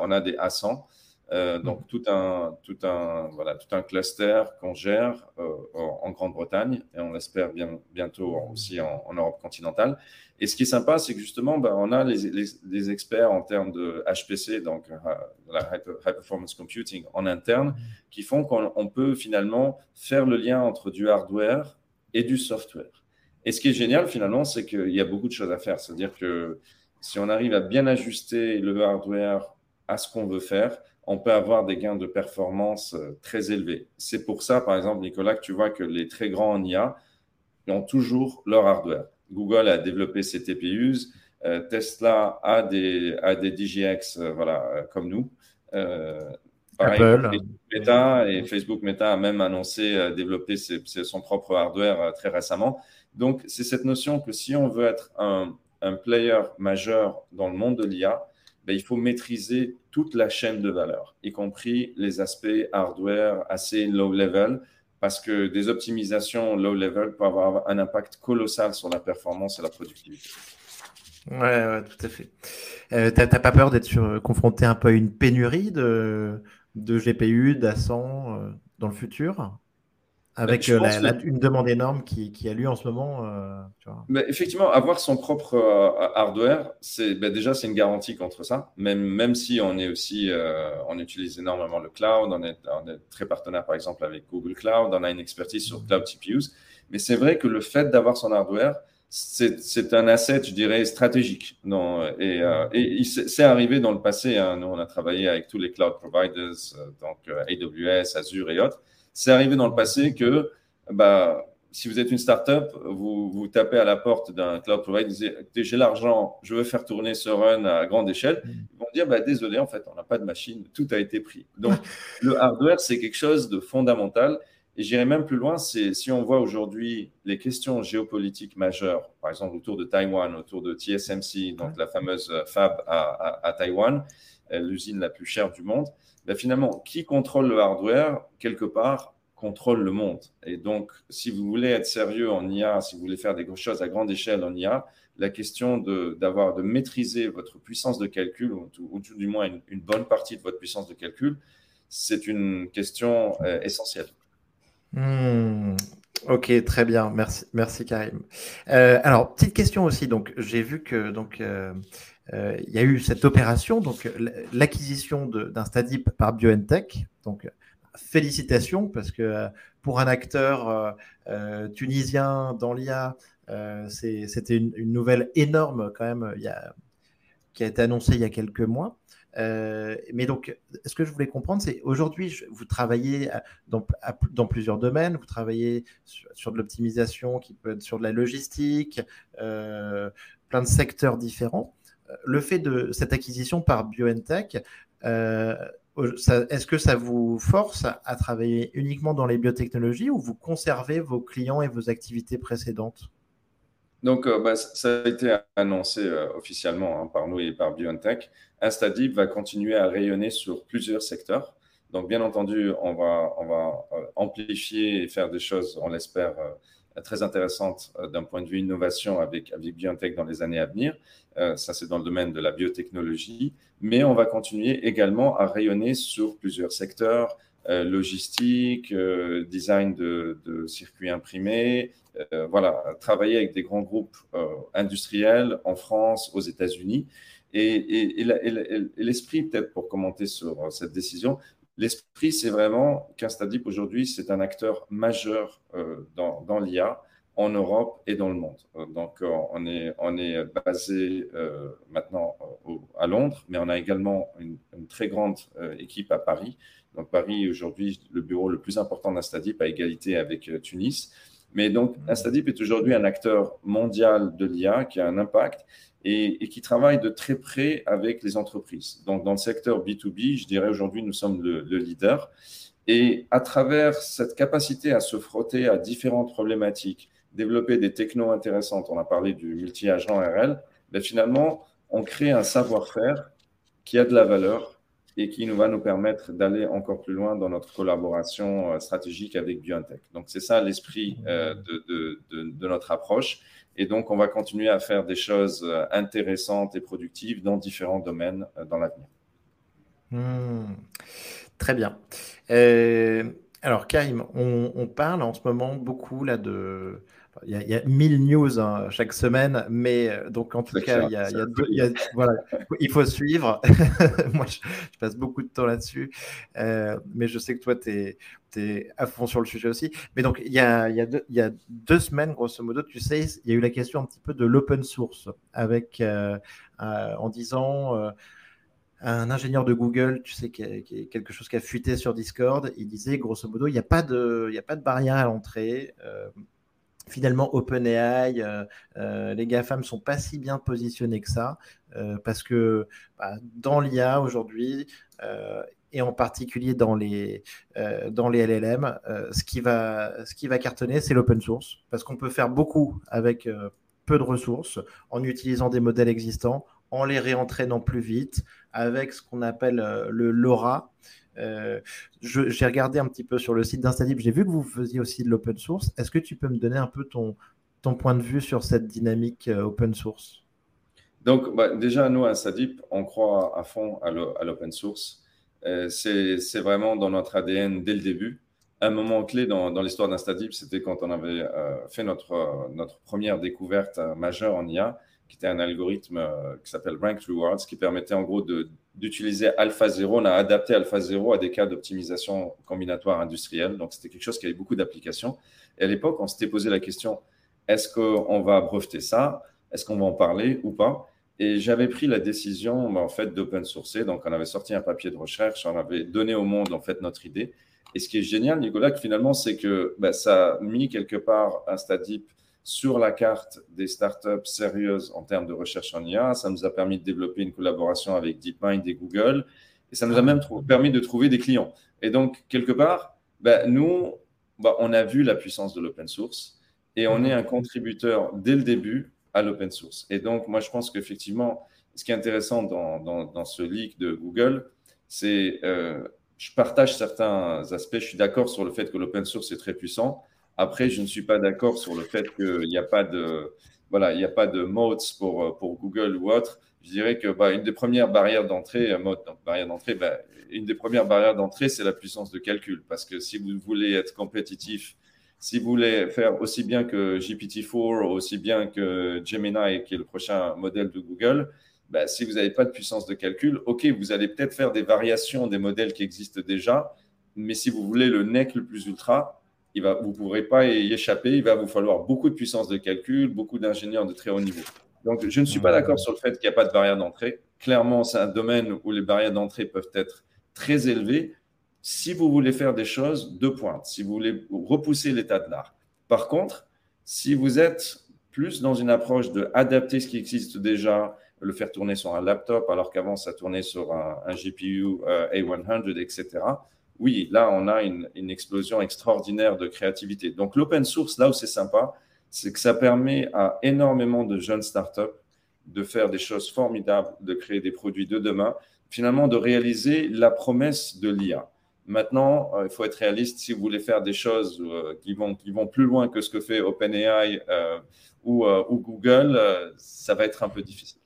Speaker 2: on a des A100. Euh, donc mhm. tout un, tout un, voilà, tout un cluster qu'on gère euh, en, Grande-Bretagne et on l'espère bien, bientôt aussi en, Europe continentale. Et ce qui est sympa, c'est que justement, ben, on a les, les, experts en termes de HPC, donc euh, la High Performance Computing en interne, mhm. qui font qu'on peut finalement faire le lien entre du hardware et du software. Et ce qui est génial finalement, c'est qu'il y a beaucoup de choses à faire. C'est-à-dire que si on arrive à bien ajuster le hardware à ce qu'on veut faire, on peut avoir des gains de performance euh, très élevés. C'est pour ça, par exemple, Nicolas, que tu vois que les très grands en IA ont toujours leur hardware. Google a développé ses TPUs, euh, Tesla a des, a des DGX euh, voilà, comme nous.
Speaker 1: Apple.
Speaker 2: Meta et Facebook Meta a même annoncé développer son propre hardware très récemment. Donc, c'est cette notion que si on veut être un, un player majeur dans le monde de l'IA, ben, il faut maîtriser toute la chaîne de valeur, y compris les aspects hardware assez low level, parce que des optimisations low level peuvent avoir un impact colossal sur la performance et la productivité.
Speaker 1: Ouais, tout à fait. Euh, T'as pas peur d'être confronté un peu à une pénurie de, de GPU, d'Assan euh, dans le futur? Avec euh, une demande énorme qui, qui, a lieu en ce moment.
Speaker 2: Euh, effectivement, avoir son propre hardware, c'est ben déjà c'est une garantie contre ça. Même, même si on est aussi, on utilise énormément le cloud, on est, on est, très partenaire par exemple avec Google Cloud, on a une expertise sur cloud CPUs. Mais c'est vrai que le fait d'avoir son hardware, c'est un asset, je dirais, stratégique. Non, et, euh, et c'est arrivé dans le passé. Hein. Nous, on a travaillé avec tous les cloud providers, euh, donc euh, AWS, Azure et autres. C'est arrivé dans le passé que, bah, si vous êtes une startup, vous, vous tapez à la porte d'un cloud provider, vous dites j'ai l'argent, je veux faire tourner ce run à grande échelle. Mm. Ils vont dire bah, désolé, en fait, on n'a pas de machine, tout a été pris. <laughs> Donc, le hardware, c'est quelque chose de fondamental. Et j'irai même plus loin, c'est si on voit aujourd'hui les questions géopolitiques majeures, par exemple autour de Taïwan, autour de TSMC, donc la fameuse fab à, à, Taïwan, euh, l'usine la plus chère du monde, ben finalement, qui contrôle le hardware, quelque part, contrôle le monde. Et donc, si vous voulez être sérieux en IA, si vous voulez faire des choses à grande échelle en IA, la question de, de maîtriser votre puissance de calcul, ou, ou du moins une, bonne partie de votre puissance de calcul, c'est une question euh, essentielle.
Speaker 1: Hmm. Ok, très bien. Merci, merci Karim. Euh, alors, petite question aussi. Donc, j'ai vu que donc euh, euh, il y a eu cette opération, donc l'acquisition d'Instadip par BioNTech. Donc, félicitations parce que pour un acteur tunisien dans l'IA, c'était une, nouvelle énorme quand même. Qui a été annoncée il y a quelques mois. Euh, mais donc, ce que je voulais comprendre, c'est aujourd'hui, vous travaillez dans, plusieurs domaines. Vous travaillez sur, de l'optimisation qui peut être sur de la logistique, euh, plein de secteurs différents. Le fait de cette acquisition par BioNTech, euh, est-ce que ça vous force à travailler uniquement dans les biotechnologies ou vous conservez vos clients et vos activités précédentes?
Speaker 2: Donc, euh, bah, ça a été annoncé euh, officiellement hein, par nous et par BioNTech. Instadip va continuer à rayonner sur plusieurs secteurs. Donc, bien entendu, on va, on va amplifier et faire des choses, on l'espère, très intéressantes d'un point de vue innovation avec, avec BioNTech dans les années à venir. ça, c'est dans le domaine de la biotechnologie. Mais on va continuer également à rayonner sur plusieurs secteurs, logistique, design de, circuits imprimés, euh, voilà, travailler avec des grands groupes euh, industriels en France, aux États-Unis. Et, l'esprit, peut-être pour commenter sur euh, cette décision, l'esprit, c'est vraiment qu'Instadip aujourd'hui, c'est un acteur majeur dans, l'IA en Europe et dans le monde. Donc, on est, on est basé maintenant à Londres, mais on a également une, une très grande équipe à Paris. Donc, Paris, aujourd'hui, le bureau le plus important d'Instadip à égalité avec Tunis. Mais donc, Instadip est aujourd'hui un acteur mondial de l'IA qui a un impact et, qui travaille de très près avec les entreprises. Donc, dans le secteur B2B, je dirais aujourd'hui, nous sommes le, leader. Et à travers cette capacité à se frotter à différentes problématiques, développer des technos intéressantes, on a parlé du multi-agent RL, mais ben, finalement, on crée un savoir-faire qui a de la valeur et qui nous va nous permettre d'aller encore plus loin dans notre collaboration euh, stratégique avec BioNTech. Donc, c'est ça l'esprit euh, de, notre approche. Et donc, on va continuer à faire des choses euh, intéressantes et productives dans différents domaines dans l'avenir.
Speaker 1: Hmm. très bien. alors, Karim, on, on, parle en ce moment beaucoup là de il y, a, mille news hein, chaque semaine, mais euh, donc en tout cas, il, y a, voilà, il faut suivre. Moi, je, passe beaucoup de temps là-dessus, euh, mais je sais que toi, tu es, es, à fond sur le sujet aussi. Mais donc, il y a, deux, y a deux semaines, grosso modo, tu sais, il y a eu la question un petit peu de l'open source, avec euh, en disant un ingénieur de Google, tu sais, qui, est quelque chose qui a fuité sur Discord, il disait grosso modo, il n'y a, pas de, il a pas de barrière à l'entrée finalement OpenAI, euh, euh, les GAFAM ne sont pas si bien positionnés que ça, euh, parce que bah, dans l'IA aujourd'hui, et en particulier dans les, dans les LLM, ce, qui va, ce qui va cartonner, c'est l'open source, parce qu'on peut faire beaucoup avec peu de ressources, en utilisant des modèles existants, en les réentraînant plus vite, avec ce qu'on appelle le LoRa, euh, j'ai regardé un petit peu sur le site d'Instadip, j'ai vu que vous faisiez aussi de l'open source. Est-ce que tu peux me donner un peu ton, point de vue sur cette dynamique euh, open source?
Speaker 2: Donc, bah, déjà, nous, à Sadip, on croit à fond à l'open source. Euh, c'est vraiment dans notre ADN dès le début. Un moment clé dans, l'histoire d'Instadip, c'était quand on avait fait notre, première découverte majeure en IA, qui était un algorithme qui s'appelle Ranked Rewards, qui permettait en gros d'utiliser AlphaZero. On a adapté AlphaZero à des cas d'optimisation combinatoire industrielle. Donc, c'était quelque chose qui avait beaucoup d'applications. Et à l'époque, on s'était posé la question est-ce qu'on va breveter ça? Est-ce qu'on va en parler ou pas? Et j'avais pris la décision en fait d'open sourcer. Donc, on avait sorti un papier de recherche, on avait donné au monde en fait notre idée. Et ce qui est génial, Nicolas, finalement, c'est que bah, ça a mis quelque part un Stadip sur la carte des startups sérieuses en termes de recherche en IA. Ça nous a permis de développer une collaboration avec DeepMind et Google. Et ça nous a même permis de trouver des clients. Et donc, quelque part, bah, nous, bah, on a vu la puissance de l'open source et on est un contributeur dès le début à l'open source. Et donc, moi, je pense qu'effectivement, ce qui est intéressant dans, dans, ce leak de Google, c'est euh, je partage certains aspects. Je suis d'accord sur le fait que l'open source est très puissant. Après, je ne suis pas d'accord sur le fait qu'il n'y a pas de voilà, il n'y a pas de modes pour, pour Google ou autre. Je dirais que bah, une des premières barrières d'entrée, euh, mode barrière d'entrée, bah, une des premières barrières d'entrée, c'est la puissance de calcul. Parce que si vous voulez être compétitif si vous voulez faire aussi bien que GPT-4, aussi bien que Gemini, qui est le prochain modèle de Google, bah, si vous n'avez pas de puissance de calcul, OK, vous allez peut-être faire des variations des modèles qui existent déjà, mais si vous voulez le NEC le plus ultra, il va, vous ne pourrez pas y échapper. Il va vous falloir beaucoup de puissance de calcul, beaucoup d'ingénieurs de très haut niveau. Donc, je ne suis pas d'accord sur le fait qu'il n'y a pas de barrière d'entrée. Clairement, c'est un domaine où les barrières d'entrée peuvent être très élevées, si vous voulez faire des choses de pointe, si vous voulez repousser l'état de l'art. Par contre, si vous êtes plus dans une approche de adapter ce qui existe déjà, le faire tourner sur un laptop alors qu'avant ça tournait sur un, GPU euh, A100, etc. Oui, là on a une, explosion extraordinaire de créativité. Donc l'open source, là où c'est sympa, c'est que ça permet à énormément de jeunes startups de faire des choses formidables, de créer des produits de demain, finalement de réaliser la promesse de l'IA. Maintenant, euh, il faut être réaliste. Si vous voulez faire des choses euh, qui, vont, plus loin que ce que fait OpenAI euh, ou, Google, ça va être un peu difficile.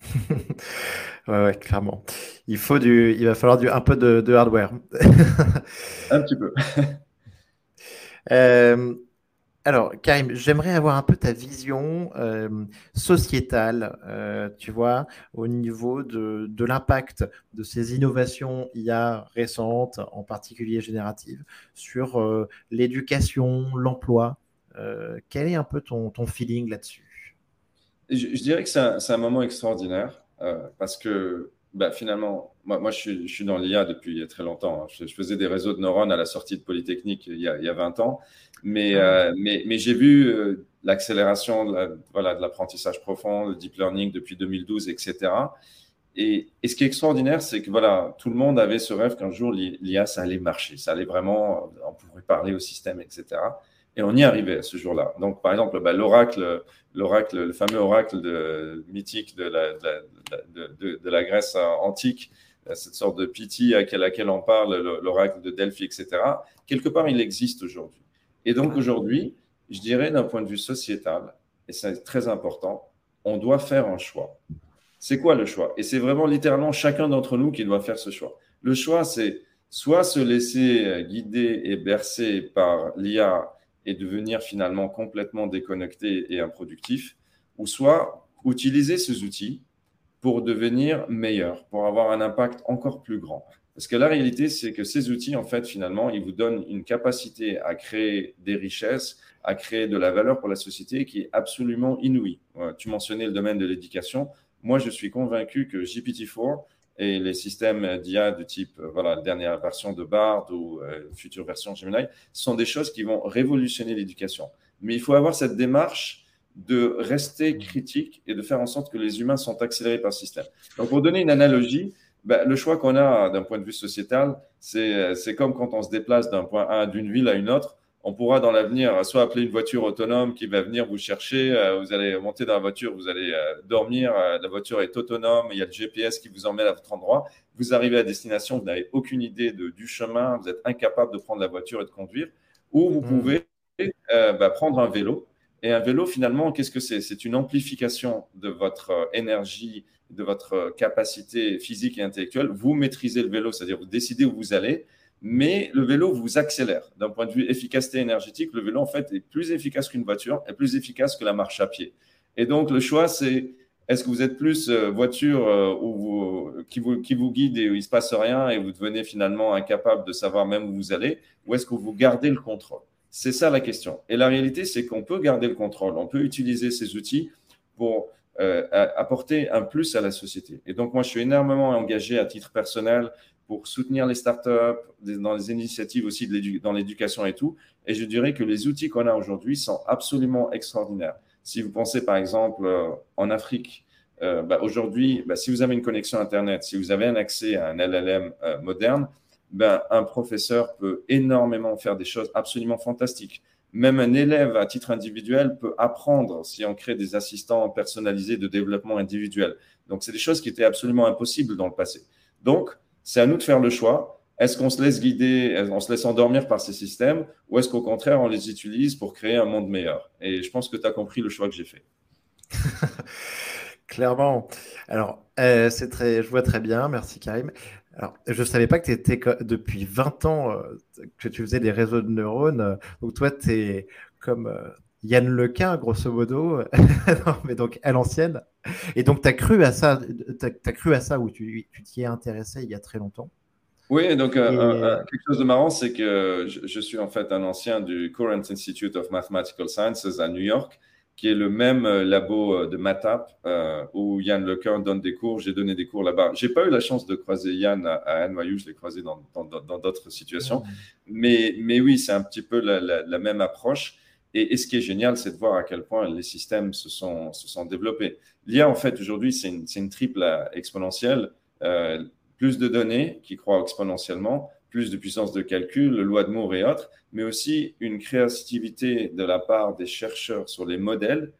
Speaker 2: <laughs>
Speaker 1: ouais, clairement. Il, faut du, il va falloir du, un peu de, de hardware.
Speaker 2: un petit peu. <laughs>
Speaker 1: Alors, Karim, j'aimerais avoir un peu ta vision euh, sociétale, euh, tu vois, au niveau de, l'impact de ces innovations IA récentes, en particulier génératives, sur euh, l'éducation, l'emploi. quel est un peu ton, feeling là-dessus?
Speaker 2: Je, dirais que c'est un, moment extraordinaire parce que bah, finalement, moi, moi je, suis, dans l'IA depuis très longtemps. Hein. Je, faisais des réseaux de neurones à la sortie de Polytechnique il y a, il y a 20 ans. Mais, ah euh, mais, mais j'ai vu euh, l'accélération de, voilà, de l'apprentissage profond, le deep learning depuis 2012, etc. Et, et ce qui est extraordinaire, c'est que voilà, tout le monde avait ce rêve qu'un jour l'IA, ça allait marcher, ça allait vraiment, on pourrait parler au système, etc. Et on y arrivait ce jour-là. Donc, par exemple, bah, l'oracle, l'oracle, le fameux oracle mythique de la, de, la Grèce antique, cette sorte de pitié à laquelle on parle, l'oracle de Delphi, etc. Quelque part, il existe aujourd'hui. Et donc aujourd'hui, je dirais d'un point de vue sociétal, et c'est très important, on doit faire un choix. C'est quoi le choix? Et c'est vraiment littéralement chacun d'entre nous qui doit faire ce choix. Le choix, c'est soit se laisser guider et bercer par l'IA et devenir finalement complètement déconnecté et improductif, ou soit utiliser ces outils pour devenir meilleur, pour avoir un impact encore plus grand. Parce que la réalité, c'est que ces outils, en fait, finalement, ils vous donnent une capacité à créer des richesses, à créer de la valeur pour la société qui est absolument inouïe. Tu mentionnais le domaine de l'éducation. Moi, je suis convaincu que GPT-4 et les systèmes d'IA de type, euh, voilà, dernière version de BARD ou euh, future version Gemini, sont des choses qui vont révolutionner l'éducation. Mais il faut avoir cette démarche de rester critique et de faire en sorte que les humains sont accélérés par le système. Donc, pour donner une analogie, ben, le choix qu'on a d'un point de vue sociétal, c'est comme quand on se déplace d'un point A d'une ville à une autre. On pourra dans l'avenir soit appeler une voiture autonome qui va venir vous chercher, euh, vous allez monter dans la voiture, vous allez euh, dormir, euh, la voiture est autonome, il y a le GPS qui vous emmène à votre endroit. Vous arrivez à destination, vous n'avez aucune idée de, du chemin, vous êtes incapable de prendre la voiture et de conduire. Ou vous mmh. pouvez bah, prendre un vélo Et un vélo, finalement, qu'est-ce que c'est? C'est une amplification de votre euh, énergie, de votre euh, capacité physique et intellectuelle. Vous maîtrisez le vélo, c'est-à-dire vous décidez où vous allez, mais le vélo vous accélère. D'un point de vue efficacité énergétique, le vélo, en fait, est plus efficace qu'une voiture, est plus efficace que la marche à pied. Et donc, le choix, c'est est-ce que vous êtes plus euh, voiture qui, vous, qui vous guide et où il ne se passe rien et vous devenez finalement incapable de savoir même où vous allez, ou est-ce que vous gardez le contrôle? C'est ça la question. Et la réalité, c'est qu'on peut garder le contrôle, on peut utiliser ces outils pour euh, apporter un plus à la société. Et donc, moi, je suis énormément engagé à titre personnel pour soutenir les startups, dans les initiatives aussi dans l'éducation et tout. Et je dirais que les outils qu'on a aujourd'hui sont absolument extraordinaires. Si vous pensez par exemple euh, en Afrique, euh, bah, aujourd'hui, bah, si vous avez une connexion Internet, si vous avez un accès à un LLM moderne, ben, un professeur peut énormément faire des choses absolument fantastiques. Même un élève à titre individuel peut apprendre si on crée des assistants personnalisés de développement individuel. Donc, c'est des choses qui étaient absolument impossibles dans le passé. Donc, c'est à nous de faire le choix. Est-ce qu'on se laisse guider, on se laisse endormir par ces systèmes ou est-ce qu'au contraire, on les utilise pour créer un monde meilleur? Et je pense que tu as compris le choix que j'ai fait. <laughs>
Speaker 1: Clairement. Alors, euh, c'est très, je vois très bien. Merci Karim. Alors, je ne savais pas que tu étais depuis 20 ans euh, que tu faisais des réseaux de neurones. Donc, toi, tu es comme euh, Yann Lequin, grosso modo, <laughs> mais donc à l'ancienne. Et donc, tu as cru à ça, as, cru à ça ou tu t'y es intéressé il y a très longtemps?
Speaker 2: Oui, donc quelque chose de marrant, c'est que je, je, suis en fait un ancien du Current Institute of Mathematical Sciences à New York qui est le même euh, labo euh, de Matap euh, où Yann Lequin donne des cours. J'ai donné des cours là-bas. J'ai pas eu la chance de croiser Yann à, à NYU, je l'ai croisé dans d'autres situations. Mais, mais oui, c'est un petit peu la, même approche. Et, ce qui est génial, c'est de voir à quel point les systèmes se sont, se sont développés. L'IA, en fait, aujourd'hui, c'est une, triple exponentielle. plus de données qui croient exponentiellement, plus de puissance de calcul, loi de Moore et autres, mais aussi une créativité de la part des chercheurs sur les modèles.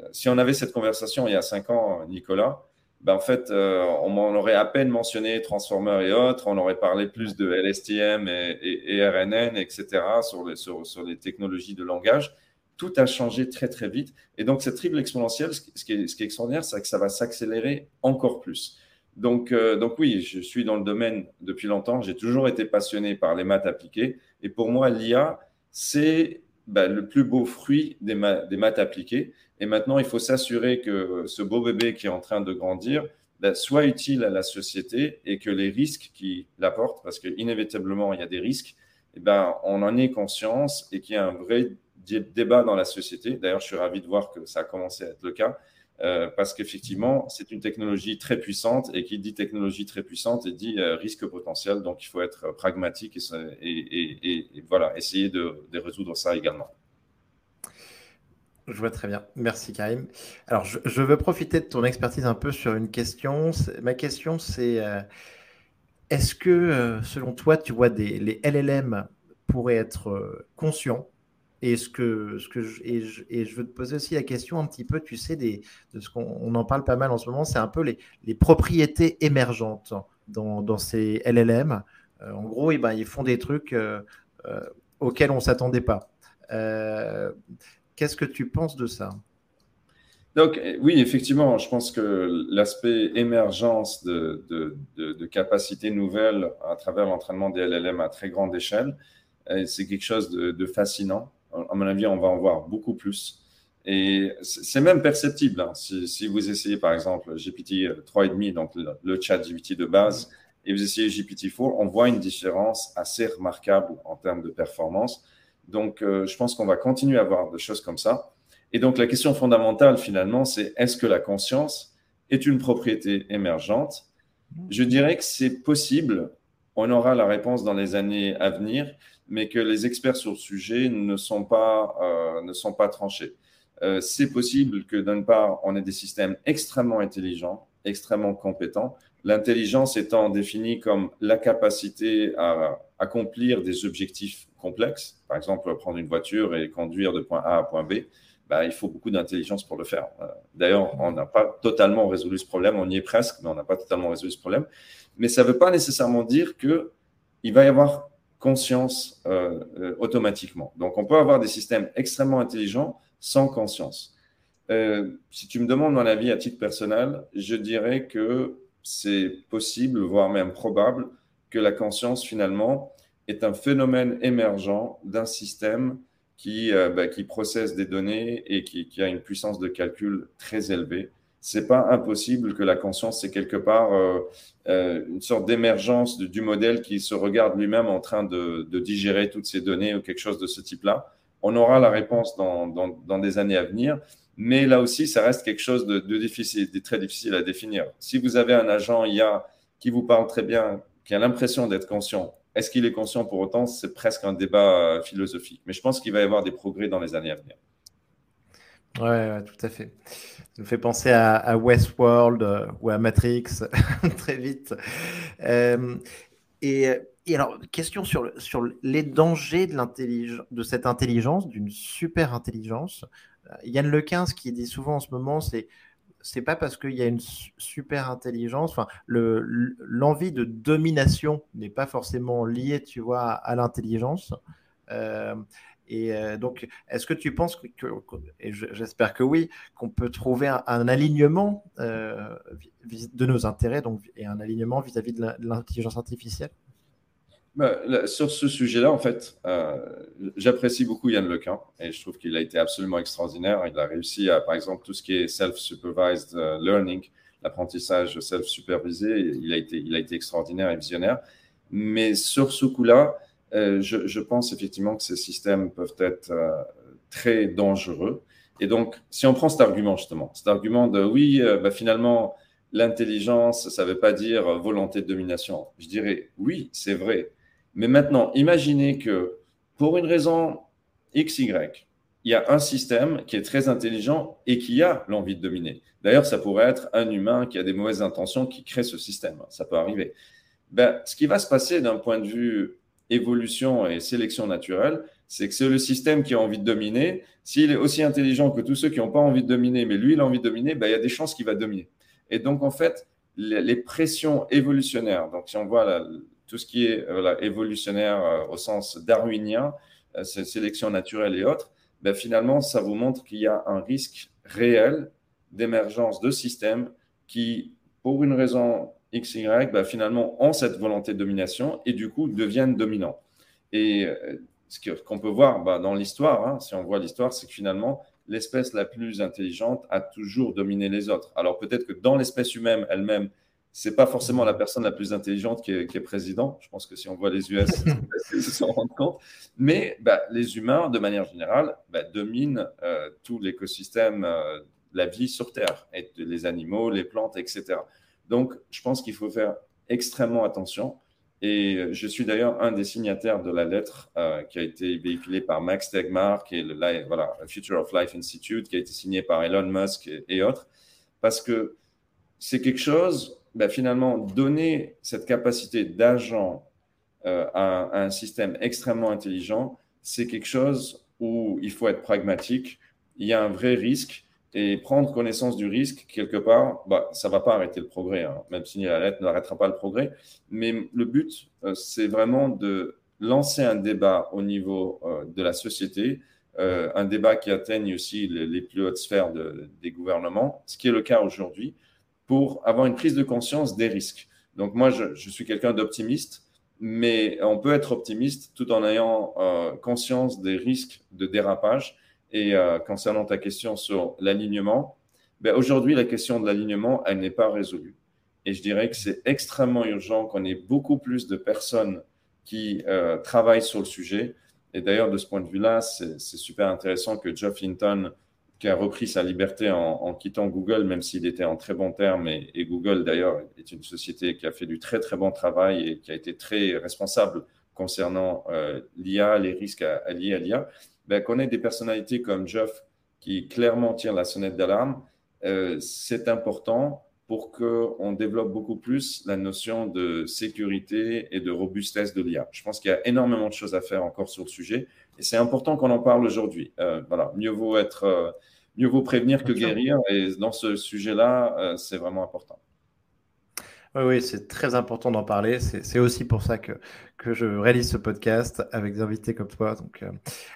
Speaker 2: Euh, si on avait cette conversation il y a cinq ans, Nicolas, ben en fait, euh, on, aurait à peine mentionné Transformer et autres, on aurait parlé plus de LSTM et, RNN, etc., sur les, sur, les technologies de langage. Tout a changé très, très vite. Et donc, cette triple exponentielle, ce qui est, ce qui est extraordinaire, c'est que ça va s'accélérer encore plus. Donc, euh, donc oui, je suis dans le domaine depuis longtemps. J'ai toujours été passionné par les maths appliquées. Et pour moi, l'IA, c'est bah, le plus beau fruit des, maths appliquées. Et maintenant, il faut s'assurer que ce beau bébé qui est en train de grandir bah, soit utile à la société et que les risques qu'il apporte, parce qu'inévitablement, il y a des risques, eh ben, on en ait conscience et qu'il y ait un vrai débat dans la société. D'ailleurs, je suis ravi de voir que ça a commencé à être le cas. Euh, parce qu'effectivement, c'est une technologie très puissante et qui dit technologie très puissante et dit euh, risque potentiel. Donc, il faut être pragmatique et, voilà, essayer de, résoudre ça également.
Speaker 1: Je vois très bien. Merci Karim. Alors, je, veux profiter de ton expertise un peu sur une question. Ma question, c'est euh, est-ce que, selon toi, tu vois les LLM pourraient être conscients? Et ce que, ce que je, et, je, veux te poser aussi la question un petit peu, tu sais, des, en parle pas mal en ce moment, c'est un peu les, propriétés émergentes dans, ces LLM. Euh, en gros, eh ben, ils font des trucs euh, euh, auxquels on ne s'attendait pas. Qu'est-ce que tu penses de ça?
Speaker 2: Donc, oui, effectivement, je pense que l'aspect émergence de, capacités nouvelles à travers l'entraînement des LLM à très grande échelle, c'est quelque chose de, fascinant à mon avis, on va en voir beaucoup plus. Et c'est même perceptible. Hein. Si, vous essayez, par exemple, GPT 3.5, donc le, chat GPT de base, et vous essayez GPT-4, on voit une différence assez remarquable en termes de performance. Donc, euh, je pense qu'on va continuer à avoir des choses comme ça. Et donc, la question fondamentale, finalement, c'est est-ce que la conscience est une propriété émergente? Je dirais que c'est possible. On aura la réponse dans les années à venir mais que les experts sur le sujet ne sont pas, euh, tranchés. Euh, c'est possible que d'une part, on ait des systèmes extrêmement intelligents, extrêmement compétents, l'intelligence étant définie comme la capacité à accomplir des objectifs complexes, par exemple prendre une voiture et conduire de point A à point B, bah, il faut beaucoup d'intelligence pour le faire. Euh, d'ailleurs, on n'a pas totalement résolu ce problème, on y est presque, mais on n'a pas totalement résolu ce problème. Mais ça ne veut pas nécessairement dire qu'il va y avoir conscience euh, euh, automatiquement. Donc, on peut avoir des systèmes extrêmement intelligents sans conscience. Si tu me demandes mon avis à titre personnel, je dirais que c'est possible, voire même probable, que la conscience, finalement, est un phénomène émergent d'un système qui, euh, bah, qui processe des données et qui, a une puissance de calcul très élevée. C'est pas impossible que la conscience, c'est quelque part euh, euh une sorte d'émergence du modèle qui se regarde lui-même en train de, digérer toutes ces données ou quelque chose de ce type-là. On aura la réponse dans, dans, des années à venir, mais là aussi, ça reste quelque chose de, très difficile à définir. Si vous avez un agent IA qui vous parle très bien, qui a l'impression d'être conscient, est-ce qu'il est conscient pour autant? C'est presque un débat euh, philosophique. Mais je pense qu'il va y avoir des progrès dans les années à venir.
Speaker 1: Ouais, tout à fait. Ça me fait penser à, Westworld euh, ou à Matrix <laughs> très vite. Euh, et, alors, question sur, les dangers de cette intelligence, d'une super intelligence. Yann Lequin, ce qu'il dit souvent en ce moment, c'est c'est pas parce qu'il y a une super intelligence, enfin, l'envie de domination n'est pas forcément liée, tu vois, à, l'intelligence. Euh, et euh, donc, est-ce que tu penses que, et j'espère que oui, qu'on peut trouver un, alignement euh, de nos intérêts donc, et un alignement vis-à-vis -vis de l'intelligence artificielle?
Speaker 2: Sur ce sujet-là, en fait, euh, j'apprécie beaucoup Yann Lequin et je trouve qu'il a été absolument extraordinaire. Il a réussi à, par exemple, tout ce qui est self-supervised euh, learning, l'apprentissage self-supervisé, il, a été, il a été extraordinaire et visionnaire. Mais sur ce coup-là, euh, je, pense effectivement que ces systèmes peuvent être très dangereux. Et donc, si on prend cet argument, justement, cet argument de oui, bah, finalement, l'intelligence, ça ne veut pas dire volonté de domination. Je dirais oui, c'est vrai. Mais maintenant, imaginez que pour une raison X, Y, il y a un système qui est très intelligent et qui a l'envie de dominer. D'ailleurs, ça pourrait être un humain qui a des mauvaises intentions qui crée ce système. Ça peut arriver. Ben, ce qui va se passer d'un point de vue évolution et sélection naturelle, c'est que c'est le système qui a envie de dominer. S'il est aussi intelligent que tous ceux qui n'ont pas envie de dominer, mais lui, il a envie de dominer, ben, il y a des chances qu'il va dominer. Et donc, en fait, les, pressions évolutionnaires, donc si on voit la, tout ce qui est euh, évolutionnaire euh, au sens darwinien, euh, sélection naturelle et autres, ben finalement, ça vous montre qu'il y a un risque réel d'émergence de systèmes qui, pour une raison X, Y, ben finalement ont cette volonté de domination et du coup deviennent dominants. Et ce qu'on peut voir ben, dans l'histoire, hein, si on voit l'histoire, c'est que finalement, l'espèce la plus intelligente a toujours dominé les autres. Alors peut-être que dans l'espèce humaine elle-même, c'est pas forcément la personne la plus intelligente qui est, président. Je pense que si on voit les US, <laughs> ils s'en rendent compte. Mais bah, les humains, de manière générale, bah, dominent euh, tout l'écosystème, euh, la vie sur Terre, et les animaux, les plantes, etc. Donc, je pense qu'il faut faire extrêmement attention. Et je suis d'ailleurs un des signataires de la lettre euh, qui a été véhiculée par Max Tegmark qui est le voilà, Future of Life Institute, qui a été signée par Elon Musk et, et autres, parce que c'est quelque chose bah, finalement, donner cette capacité d'agent euh, à, un système extrêmement intelligent, c'est quelque chose où il faut être pragmatique. Il y a un vrai risque et prendre connaissance du risque, quelque part, bah, ça ne va pas arrêter le progrès, hein. même si la lettre n'arrêtera pas le progrès. Mais le but, euh, c'est vraiment de lancer un débat au niveau euh, de la société, un débat qui atteigne aussi les, plus hautes sphères de, des gouvernements, ce qui est le cas aujourd'hui pour avoir une prise de conscience des risques. Donc moi, je, suis quelqu'un d'optimiste, mais on peut être optimiste tout en ayant euh, conscience des risques de dérapage. Et euh, concernant ta question sur l'alignement, ben aujourd'hui, la question de l'alignement, elle n'est pas résolue. Et je dirais que c'est extrêmement urgent qu'on ait beaucoup plus de personnes qui euh, travaillent sur le sujet. Et d'ailleurs, de ce point de vue-là, c'est super intéressant que Geoff Hinton qui a repris sa liberté en, quittant Google, même s'il était en très bon terme. Et, Google, d'ailleurs, est une société qui a fait du très, très bon travail et qui a été très responsable concernant euh, l'IA, les risques liés à l'IA. Ben, qu'on ait des personnalités comme Jeff qui clairement tirent la sonnette d'alarme, euh, c'est important pour qu'on développe beaucoup plus la notion de sécurité et de robustesse de l'IA. Je pense qu'il y a énormément de choses à faire encore sur le sujet et c'est important qu'on en parle aujourd'hui. Euh, voilà, mieux vaut être, euh, mieux vaut prévenir que guérir. Et dans ce sujet-là, euh, c'est vraiment important.
Speaker 1: Oui, oui c'est très important d'en parler. C'est aussi pour ça que, que je réalise ce podcast avec des invités comme toi. Donc, euh,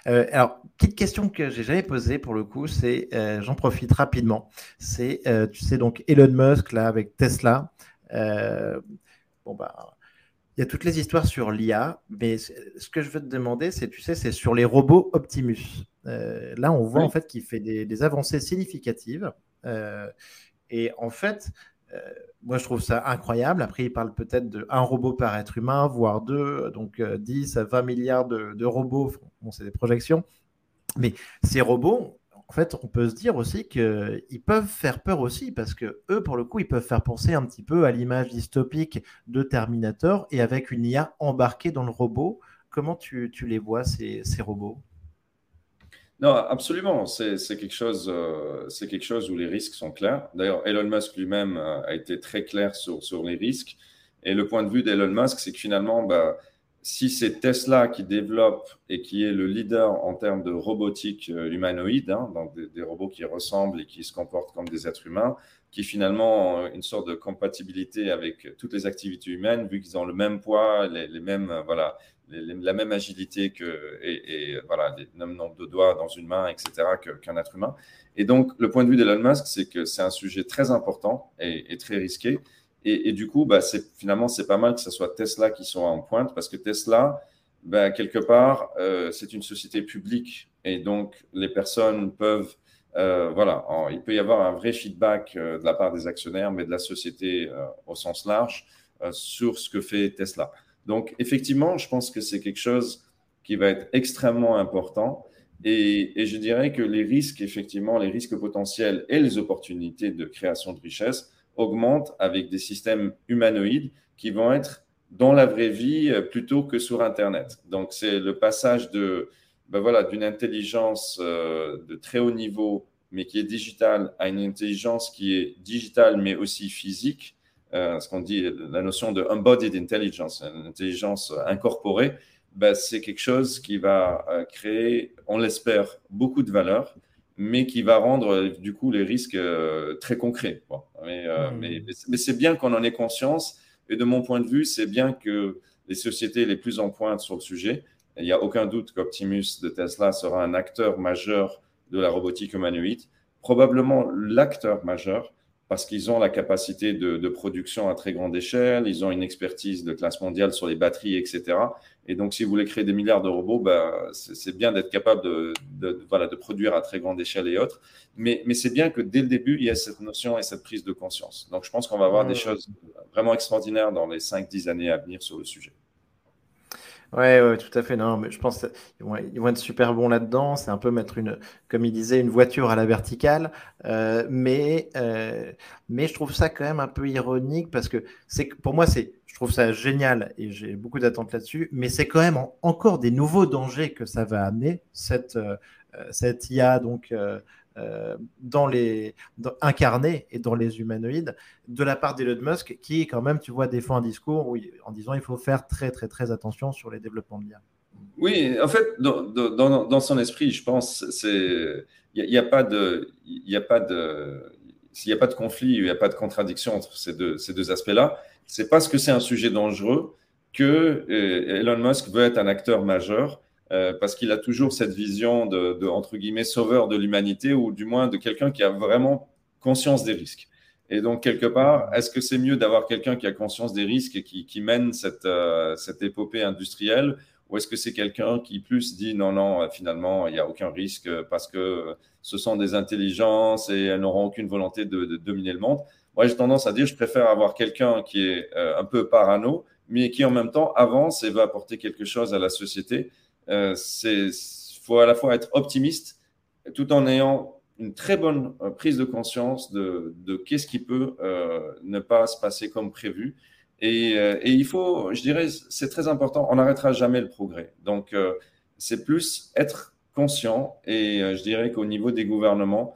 Speaker 1: euh, alors, petite question que j'ai jamais posée pour le coup, c'est, euh, j'en profite rapidement. C'est, tu sais, donc Elon Musk là avec Tesla. bon bah, il y a toutes les histoires sur l'IA, mais ce que je veux te demander, c'est, tu sais, c'est sur les robots Optimus. là, on voit en fait qu'il fait des, des, avancées significatives. et en fait, moi, je trouve ça incroyable. Après, il parle peut-être de un robot par être humain, voire deux, donc 10 euh, à 20 milliards de, robots. Bon, c'est des projections. Mais ces robots, en fait, on peut se dire aussi qu'ils peuvent faire peur aussi, parce que eux, pour le coup, ils peuvent faire penser un petit peu à l'image dystopique de Terminator et avec une IA embarquée dans le robot. Comment tu, les vois, ces robots?
Speaker 2: Non, absolument. C'est quelque, chose, euh, quelque chose où les risques sont clairs. D'ailleurs, Elon Musk lui-même euh, a été très clair sur, les risques. Et le point de vue d'Elon Musk, c'est que finalement, bah, si c'est Tesla qui développe et qui est le leader en termes de robotique euh, humanoïde, hein, donc des, robots qui ressemblent et qui se comportent comme des êtres humains, qui finalement ont une sorte de compatibilité avec toutes les activités humaines, vu qu'ils ont le même poids, les, les mêmes, voilà, la même agilité que, et, voilà, le même nombre de doigts dans une main, etc., qu'un être humain. Et donc, le point de vue d'Elon Musk, c'est que c'est un sujet très important et, très risqué. Et, du coup, bah, finalement, c'est pas mal que ce soit Tesla qui soit en pointe, parce que Tesla, bah, quelque part, euh, c'est une société publique. Et donc, les personnes peuvent, euh, voilà, il peut y avoir un vrai feedback euh, de la part des actionnaires, mais de la société au sens large, sur ce que fait Tesla. Donc, effectivement, je pense que c'est quelque chose qui va être extrêmement important. Et, je dirais que les risques, effectivement, les risques potentiels et les opportunités de création de richesse augmentent avec des systèmes humanoïdes qui vont être dans la vraie vie euh, plutôt que sur Internet. Donc, c'est le passage de, ben voilà, d'une intelligence euh, de très haut niveau, mais qui est digitale, à une intelligence qui est digitale, mais aussi physique, euh, ce qu'on dit, la notion de embodied intelligence, intelligence incorporée, ben, c'est quelque chose qui va euh, créer, on l'espère, beaucoup de valeur, mais qui va rendre du coup les risques euh, très concrets. Hmm. Mais, mais, c'est bien qu'on en ait conscience. Et de mon point de vue, c'est bien que les sociétés les plus en pointe sur le sujet, il n'y a aucun doute qu'Optimus de Tesla sera un acteur majeur de la robotique humanoïde, probablement l'acteur majeur parce qu'ils ont la capacité de, production à très grande échelle, ils ont une expertise de classe mondiale sur les batteries, etc. Et donc, si vous voulez créer des milliards de robots, ben, c'est bien d'être capable de, voilà, de produire à très grande échelle et autres. Mais, mais c'est bien que dès le début, il y ait cette notion et cette prise de conscience. Donc, je pense qu'on va avoir des choses vraiment extraordinaires dans les 5-10 années à venir sur le sujet.
Speaker 1: Ouais, ouais, tout à fait. Non, mais je pense qu'ils vont, ils vont être super bons là-dedans. C'est un peu mettre une, comme il disait, une voiture à la verticale. Euh, mais, euh, mais je trouve ça quand même un peu ironique parce que c'est, pour moi, c'est, je trouve ça génial et j'ai beaucoup d'attentes là-dessus. Mais c'est quand même encore des nouveaux dangers que ça va amener cette, euh, cette IA donc euh, dans les incarnés et dans les humanoïdes de la part d'Elon Musk qui quand même tu vois défend un discours où, en disant il faut faire très très très attention sur les développements de l'IA.
Speaker 2: Oui, en fait, dans, dans, dans, son esprit, je pense, c'est il n'y a, pas de il a pas de s'il n'y a pas de conflit, il n'y a pas de contradiction entre ces deux, ces deux aspects-là. C'est parce que c'est un sujet dangereux que euh, Elon Musk veut être un acteur majeur euh, parce qu'il a toujours cette vision de, entre guillemets, sauveur de l'humanité, ou du moins de quelqu'un qui a vraiment conscience des risques. Et donc, quelque part, est-ce que c'est mieux d'avoir quelqu'un qui a conscience des risques et qui, qui mène cette, euh, cette épopée industrielle, ou est-ce que c'est quelqu'un qui plus dit non, non, euh, finalement, il n'y a aucun risque parce que ce sont des intelligences et elles n'auront aucune volonté de, de, dominer le monde? Moi, j'ai tendance à dire, je préfère avoir quelqu'un qui est un peu parano, mais qui en même temps avance et va apporter quelque chose à la société il euh, faut à la fois être optimiste tout en ayant une très bonne euh, prise de conscience de, qu'est-ce qui peut euh, ne pas se passer comme prévu. Et, il faut, je dirais, c'est très important, on n'arrêtera jamais le progrès. Donc, c'est plus être conscient et je dirais qu'au niveau des gouvernements,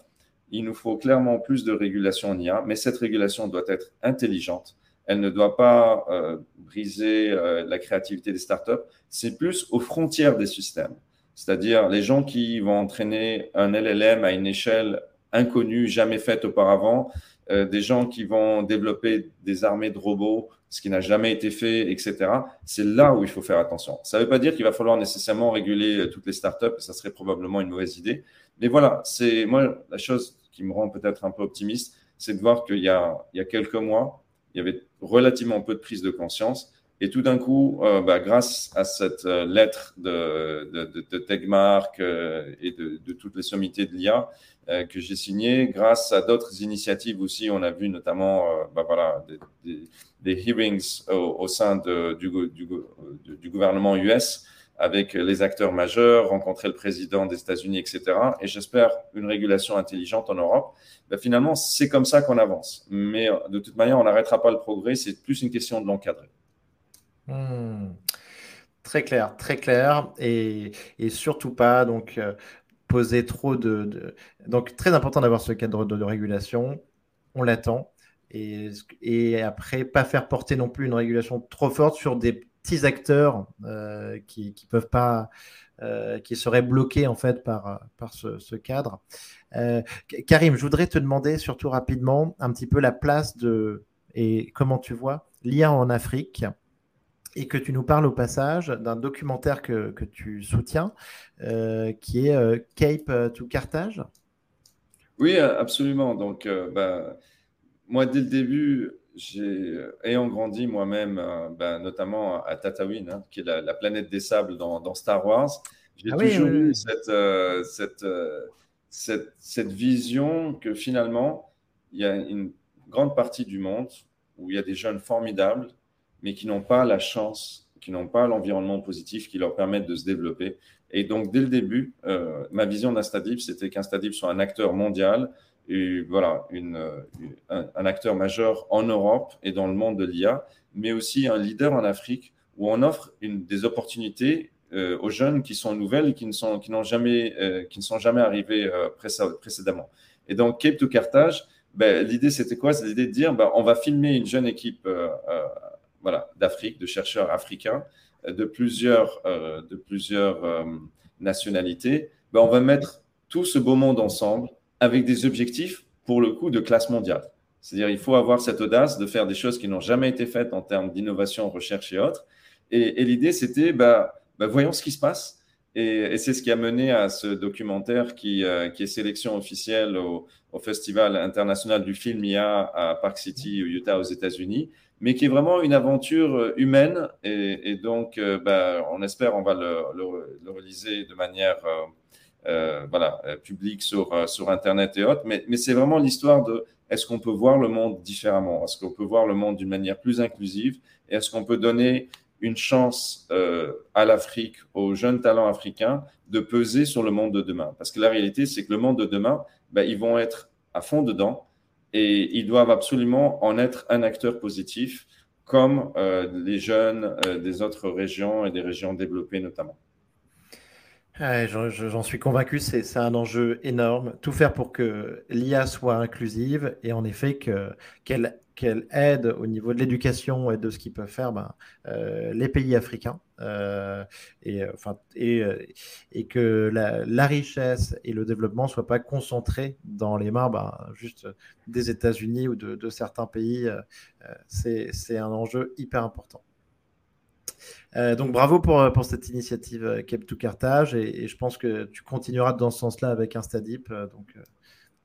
Speaker 2: il nous faut clairement plus de régulation en IA, mais cette régulation doit être intelligente elle ne doit pas euh, briser euh, la créativité des startups. C'est plus aux frontières des systèmes. C'est-à-dire les gens qui vont entraîner un LLM à une échelle inconnues, jamais faites auparavant, des gens qui vont développer des armées de robots, ce qui n'a jamais été fait, etc. C'est là où il faut faire attention. Ça ne veut pas dire qu'il va falloir nécessairement réguler toutes les startups, ça serait probablement une mauvaise idée. Mais voilà, c'est moi la chose qui me rend peut-être un peu optimiste, c'est de voir qu'il y, y a, quelques mois, il y avait relativement peu de prise de conscience. Et tout d'un coup, euh, bah, grâce à cette euh, lettre de, de, de, Tegmark euh, et de, toutes les sommités de l'IA que j'ai signée, grâce à d'autres initiatives aussi, on a vu notamment bah, voilà, des, hearings au, sein du, gouvernement US avec les acteurs majeurs, rencontrer le président des États-Unis, etc. Et j'espère une régulation intelligente en Europe. Ben finalement, c'est comme ça qu'on avance. Mais de toute manière, on n'arrêtera pas le progrès. C'est plus une question de l'encadrer.
Speaker 1: Hmm. Très clair, très clair. Et, surtout pas donc euh, poser trop de, Donc très important d'avoir ce cadre de, de régulation. On l'attend. Et, et, après, pas faire porter non plus une régulation trop forte sur des petits acteurs euh, qui ne peuvent pas, euh, qui seraient bloqués en fait par, ce, cadre. Euh, Karim, je voudrais te demander surtout rapidement un petit peu la place de et comment tu vois l'IA en Afrique et que tu nous parles au passage d'un documentaire que, tu soutiens qui est Cape to Carthage.
Speaker 2: Oui, absolument. Donc, bah, moi, dès le début, ayant grandi moi-même, euh, ben, notamment à Tatooine, hein, qui est la, planète des sables dans, Star Wars, j'ai ah toujours eu cette, euh, euh, cette, cette, vision que finalement, il y a une grande partie du monde où il y a des jeunes formidables, mais qui n'ont pas la chance, qui n'ont pas l'environnement positif qui leur permette de se développer. Et donc, dès le début, ma vision d'Instadip, c'était qu'Instadip soit un acteur mondial voilà, une, un, acteur majeur en Europe et dans le monde de l'IA, mais aussi un leader en Afrique où on offre des opportunités euh, aux jeunes qui sont nouvelles et qui ne sont, qui n'ont jamais, euh, qui ne sont jamais arrivés euh, précédemment. Et donc, Cape to Carthage, ben, l'idée, c'était quoi? C'est l'idée de dire, ben, on va filmer une jeune équipe d'Afrique, de chercheurs africains, de plusieurs, de plusieurs nationalités. Ben, on va mettre tout ce beau monde ensemble avec des objectifs, pour le coup, de classe mondiale. C'est-à-dire, il faut avoir cette audace de faire des choses qui n'ont jamais été faites en termes d'innovation, recherche et autres. Et, l'idée, c'était, bah, bah, voyons ce qui se passe. Et, c'est ce qui a mené à ce documentaire qui, euh, qui est sélection officielle au, Festival international du film IA à Park City, au Utah, aux États-Unis, mais qui est vraiment une aventure euh, humaine. Et, donc, euh, bah, on espère, on va le, le, réaliser de manière euh, voilà, euh, public sur, euh, sur Internet et autres. Mais, mais c'est vraiment l'histoire de est-ce qu'on peut voir le monde différemment? Est-ce qu'on peut voir le monde d'une manière plus inclusive? Et est-ce qu'on peut donner une chance à l'Afrique, aux jeunes talents africains, de peser sur le monde de demain? Parce que la réalité, c'est que le monde de demain, ben, ils vont être à fond dedans et ils doivent absolument en être un acteur positif, comme les jeunes des autres régions et des régions développées notamment.
Speaker 1: J'en suis convaincu, c'est un enjeu énorme. Tout faire pour que l'IA soit inclusive et en effet qu'elle aide au niveau de l'éducation et de ce qu'ils peuvent faire ben, euh, les pays africains. Euh, et, euh, enfin, et, et, que la, richesse et le développement ne soient pas concentrés dans les mains ben, juste des États-Unis ou de, certains pays. c'est un enjeu hyper important. Euh, donc bravo pour, euh, pour cette initiative euh, Cape to Carthage et, je pense que tu continueras dans ce sens-là avec Instadip. donc,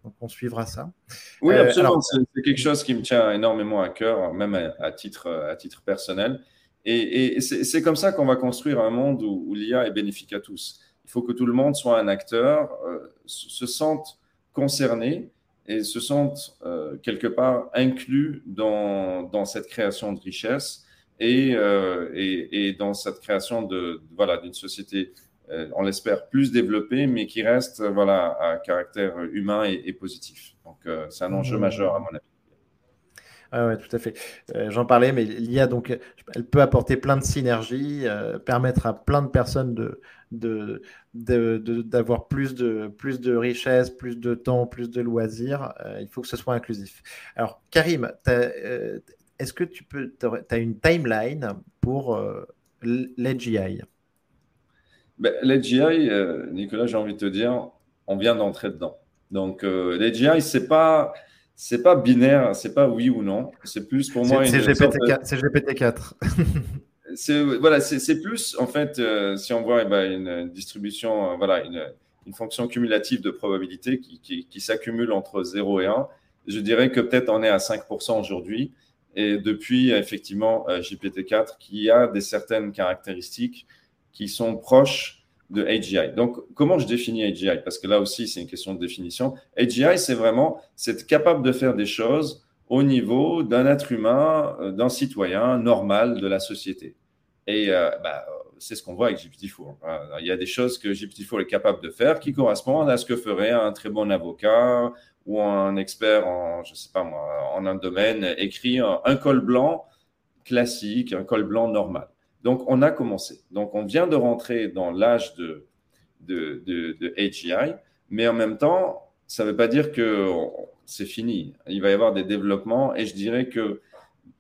Speaker 1: donc on suivra ça.
Speaker 2: Oui, absolument. c'est quelque chose qui me tient énormément à cœur, même à, titre, à titre personnel. Et, et c'est comme ça qu'on va construire un monde où, l'IA est bénéfique à tous. Il faut que tout le monde soit un acteur, se sente concerné et se sente quelque part inclus dans, dans cette création de richesse euh, et, et, dans cette création de, voilà d'une société, euh, on l'espère plus développée, mais qui reste voilà à caractère humain et, positif. Donc euh, c'est un enjeu mmh. majeur à mon avis.
Speaker 1: Ah ouais, tout à fait. J'en parlais, mais l'IA, donc, elle peut apporter plein de synergies, permettre à plein de personnes de, d'avoir de, plus, de, plus de richesse, plus de temps, plus de loisirs. il faut que ce soit inclusif. Alors, Karim, est-ce que tu peux, as une timeline pour euh, l'AGI
Speaker 2: ben, L'AGI, euh, Nicolas, j'ai envie de te dire, on vient d'entrer dedans. Donc, euh, l'AGI, c'est pas c'est pas binaire, c'est pas oui ou non. C'est plus pour moi.
Speaker 1: C'est GPT, 4 <laughs>
Speaker 2: voilà, c'est plus en fait, euh, si on voit eh ben, une distribution, euh, voilà, une, une, fonction cumulative de probabilité qui, qui, qui s'accumule entre 0 et 1. Je dirais que peut-être on est à 5% aujourd'hui. Et depuis, effectivement, GPT-4 qui a des certaines caractéristiques qui sont proches de AGI. Donc, comment je définis AGI Parce que là aussi, c'est une question de définition. AGI, c'est vraiment, c'est capable de faire des choses au niveau d'un être humain, euh, d'un citoyen normal de la société. Et euh, bah, c'est ce qu'on voit avec GPT-4. Hein. Il y a des choses que GPT-4 est capable de faire qui correspondent à ce que ferait un très bon avocat ou un expert en, je sais pas moi, en un domaine écrit un col blanc classique, un col blanc normal. Donc, on a commencé. Donc, on vient de rentrer dans l'âge de, de, de, AGI, mais en même temps, ça ne veut pas dire que c'est fini. Il va y avoir des développements et je dirais que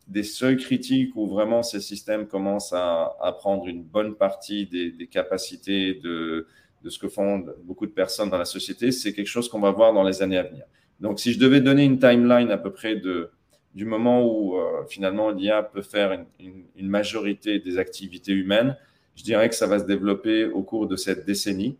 Speaker 2: des seuils critiques où vraiment ces systèmes commencent à, prendre une bonne partie des capacités de, de ce que font beaucoup de personnes dans la société, c'est quelque chose qu'on va voir dans les années à venir. Donc, si je devais donner une timeline à peu près de du moment où euh, finalement l'IA peut faire une, majorité des activités humaines, je dirais que ça va se développer au cours de cette décennie.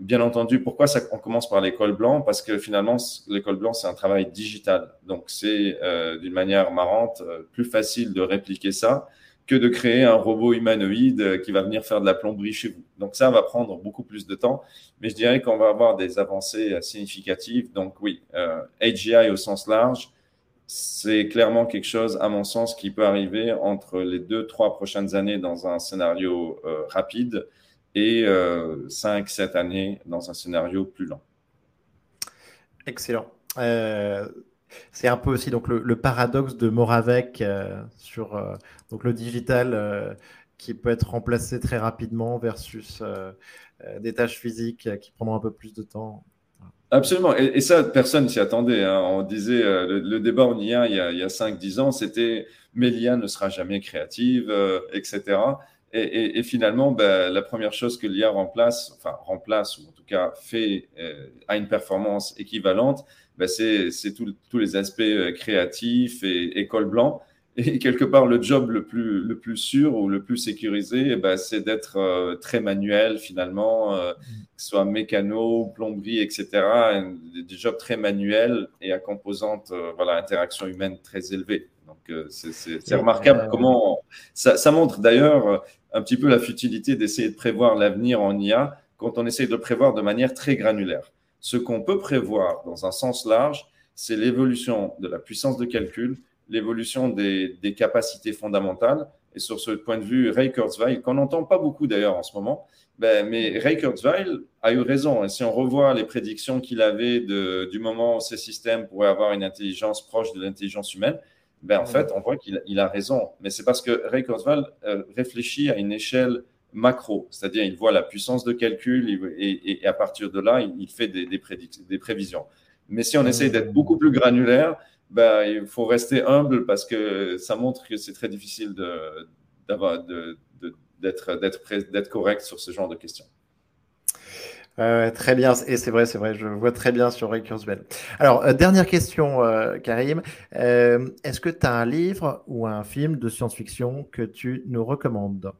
Speaker 2: Bien entendu, pourquoi on commence par l'école blanc? Parce que finalement, l'école blanc, c'est un travail digital. Donc, c'est euh, d'une manière marrante euh, plus facile de répliquer ça que de créer un robot humanoïde qui va venir faire de la plomberie chez vous. Donc, ça va prendre beaucoup plus de temps. Mais je dirais qu'on va avoir des avancées significatives. Donc, oui, AGI au sens large, c'est clairement quelque chose, à mon sens, qui peut arriver entre les deux, trois prochaines années dans un scénario euh, rapide et euh, cinq, sept années dans un scénario plus lent.
Speaker 1: Excellent. Euh, c'est un peu aussi donc le, paradoxe de Moravec sur donc le digital qui peut être remplacé très rapidement versus des tâches physiques qui prendront un peu plus de temps.
Speaker 2: Absolument. Et, ça, personne s'y attendait. Hein. On disait, euh, le, débat en IA il y a, a 5-10 ans, c'était mais l'IA ne sera jamais créative, euh, etc. Et, finalement, ben, la première chose que l'IA remplace, enfin remplace, ou en tout cas fait euh, à une performance équivalente, ben, c'est tous les aspects créatifs et école blanc. Et <laughs> quelque part, le job le plus, le plus sûr ou le plus sécurisé, ben, c'est d'être euh, très manuel finalement, euh, que ce soit mécano, plomberie, etc. Des jobs très manuels et à composante, euh, voilà, interaction humaine très élevée. Donc, c'est remarquable comment ça, ça montre d'ailleurs un petit peu la futilité d'essayer de prévoir l'avenir en IA quand on essaye de prévoir de manière très granulaire. Ce qu'on peut prévoir dans un sens large, c'est l'évolution de la puissance de calcul l'évolution des, capacités fondamentales. Et sur ce point de vue, Ray Kurzweil, qu'on n'entend pas beaucoup d'ailleurs en ce moment, ben, mais Ray Kurzweil a eu raison. Et si on revoit les prédictions qu'il avait de, du moment où ces systèmes pourraient avoir une intelligence proche de l'intelligence humaine, ben, en fait, on voit qu'il a raison. Mais c'est parce que Ray Kurzweil euh, réfléchit à une échelle macro, c'est-à-dire il voit la puissance de calcul et, à partir de là, il, fait des, des, des prévisions. Mais si on essaie d'être beaucoup plus granulaire, ben, il faut rester humble parce que ça montre que c'est très difficile d'être correct sur ce genre de questions.
Speaker 1: très bien, et c'est vrai, c'est vrai, je vois très bien sur Ray Kurzweil. Alors, euh, dernière question, euh, Karim. Euh, est-ce que tu as un livre ou un film de science-fiction que tu nous recommandes?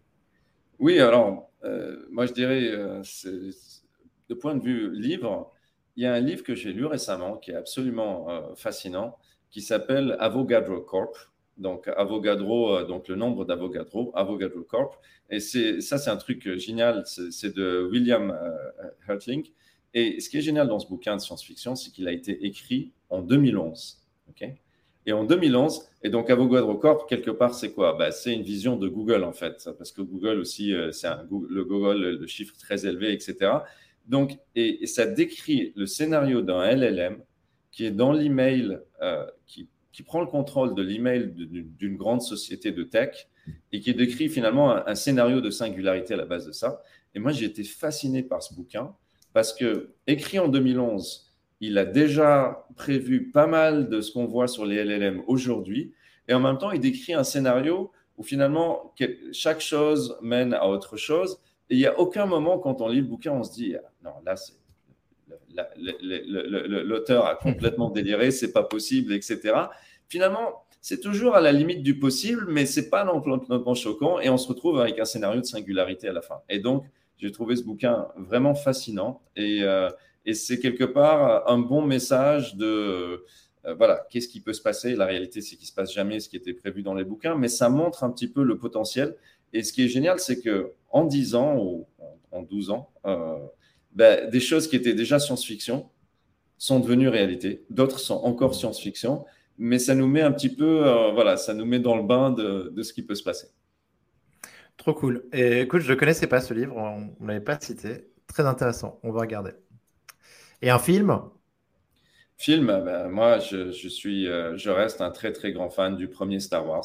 Speaker 2: Oui, alors, moi je dirais, de point de vue livre, il y a un livre que j'ai lu récemment qui est absolument fascinant qui s'appelle Avogadro Corp. Donc, Avogadro, euh, donc le nombre d'Avogadro, Avogadro Corp. Et c'est, ça, c'est un truc euh, génial. C'est, de William euh, Hertling. Et ce qui est génial dans ce bouquin de science-fiction, c'est qu'il a été écrit en 2011. ok? Et en 2011, et donc Avogadro Corp, quelque part, c'est quoi? Bah, C'est une vision de Google, en fait, parce que Google aussi, c'est un, le Google, le chiffre très élevé, etc. Donc, et ça décrit le scénario d'un LLM qui est dans l'email, euh, qui, qui, prend le contrôle de l'email d'une grande société de tech et qui décrit finalement un, scénario de singularité à la base de ça. Et moi, j'ai été fasciné par ce bouquin parce que, écrit en 2011, il a déjà prévu pas mal de ce qu'on voit sur les LLM aujourd'hui. Et en même temps, il décrit un scénario où finalement, chaque chose mène à autre chose. Et il n'y a aucun moment, quand on lit le bouquin, on se dit, ah, non, là, c'est l'auteur a complètement déliré, c'est pas possible, etc. Finalement, c'est toujours à la limite du possible, mais c'est pas non plus choquant, et on se retrouve avec un scénario de singularité à la fin. Et donc, j'ai trouvé ce bouquin vraiment fascinant, et, euh, et c'est quelque part un bon message de euh, voilà, qu'est-ce qui peut se passer? La réalité, c'est qu'il se passe jamais ce qui était prévu dans les bouquins, mais ça montre un petit peu le potentiel. Et ce qui est génial, c'est que en 10 ans ou en 12 ans, euh, ben, des choses qui étaient déjà science-fiction sont devenues réalité. D'autres sont encore science-fiction, mais ça nous met un petit peu, euh, voilà, ça nous met dans le bain de, ce qui peut se passer.
Speaker 1: Trop cool. Et écoute, je ne connaissais pas ce livre, on ne l'avait pas cité. Très intéressant, on va regarder. Et un film?
Speaker 2: Film, ben, moi, je, suis, euh, je reste un très très grand fan du premier Star Wars,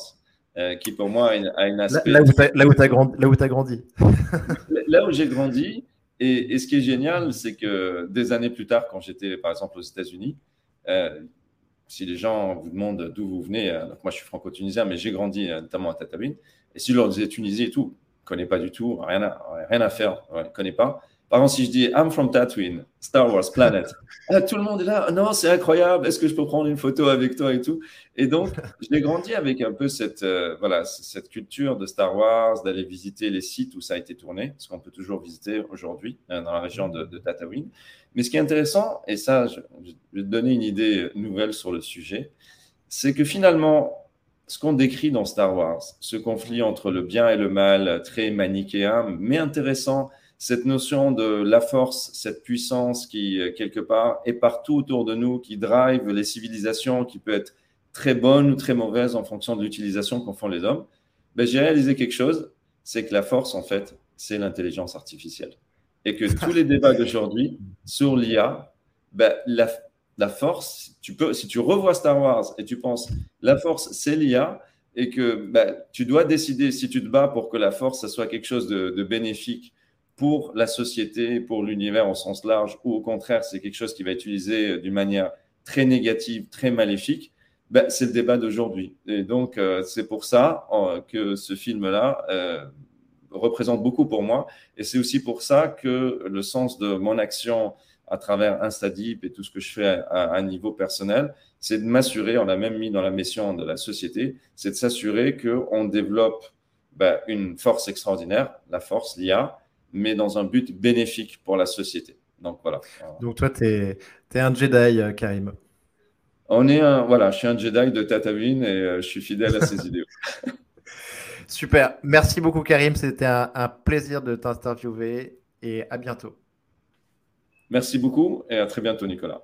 Speaker 2: euh, qui pour moi a une, aspect.
Speaker 1: Là, où tu as, grandi. Là où, as grandi. <laughs>
Speaker 2: là où j'ai grandi, et, ce qui est génial, c'est que des années plus tard, quand j'étais par exemple aux États-Unis, euh, si les gens vous demandent d'où vous venez, moi je suis franco-tunisien, mais j'ai grandi notamment à Tatooine, et si je leur disais Tunisie et tout, je ne connais pas du tout, rien à, rien à faire, je ne connais pas. Par exemple, si je dis I'm from Tatooine, Star Wars Planet, <laughs> ah, tout le monde est là. Non, c'est incroyable. Est-ce que je peux prendre une photo avec toi et tout? Et donc, <laughs> j'ai grandi avec un peu cette euh, voilà cette culture de Star Wars, d'aller visiter les sites où ça a été tourné, ce qu'on peut toujours visiter aujourd'hui euh, dans la région de, de, Tatooine. Mais ce qui est intéressant, et ça, je, je vais te donner une idée nouvelle sur le sujet, c'est que finalement, ce qu'on décrit dans Star Wars, ce conflit entre le bien et le mal, très manichéen, mais intéressant cette notion de la force, cette puissance qui, euh, quelque part, est partout autour de nous, qui drive les civilisations, qui peut être très bonne ou très mauvaise en fonction de l'utilisation qu'en font les hommes, ben, j'ai réalisé quelque chose, c'est que la force, en fait, c'est l'intelligence artificielle. Et que tous les débats d'aujourd'hui sur l'IA, ben, la, force, tu peux, si tu revois Star Wars et tu penses, la force, c'est l'IA, et que ben, tu dois décider si tu te bats pour que la force, ça soit quelque chose de bénéfique pour la société, pour l'univers au sens large, ou au contraire, c'est quelque chose qui va être utilisé d'une manière très négative, très maléfique, ben, c'est le débat d'aujourd'hui. Et donc, euh, c'est pour ça euh, que ce film-là euh, représente beaucoup pour moi. Et c'est aussi pour ça que le sens de mon action à travers Instadip et tout ce que je fais à, un niveau personnel, c'est de m'assurer, on l'a même mis dans la mission de la société, c'est de s'assurer qu'on développe ben, une force extraordinaire, la force, l'IA, mais dans un but bénéfique pour la société. Donc voilà.
Speaker 1: Donc toi, tu es, un Jedi, euh, Karim.
Speaker 2: On est un, voilà, je suis un Jedi de Tatooine et euh, je suis fidèle à ses <laughs> idéaux.
Speaker 1: Super. Merci beaucoup, Karim. C'était un, un plaisir de t'interviewer et à bientôt.
Speaker 2: Merci beaucoup et à très bientôt, Nicolas.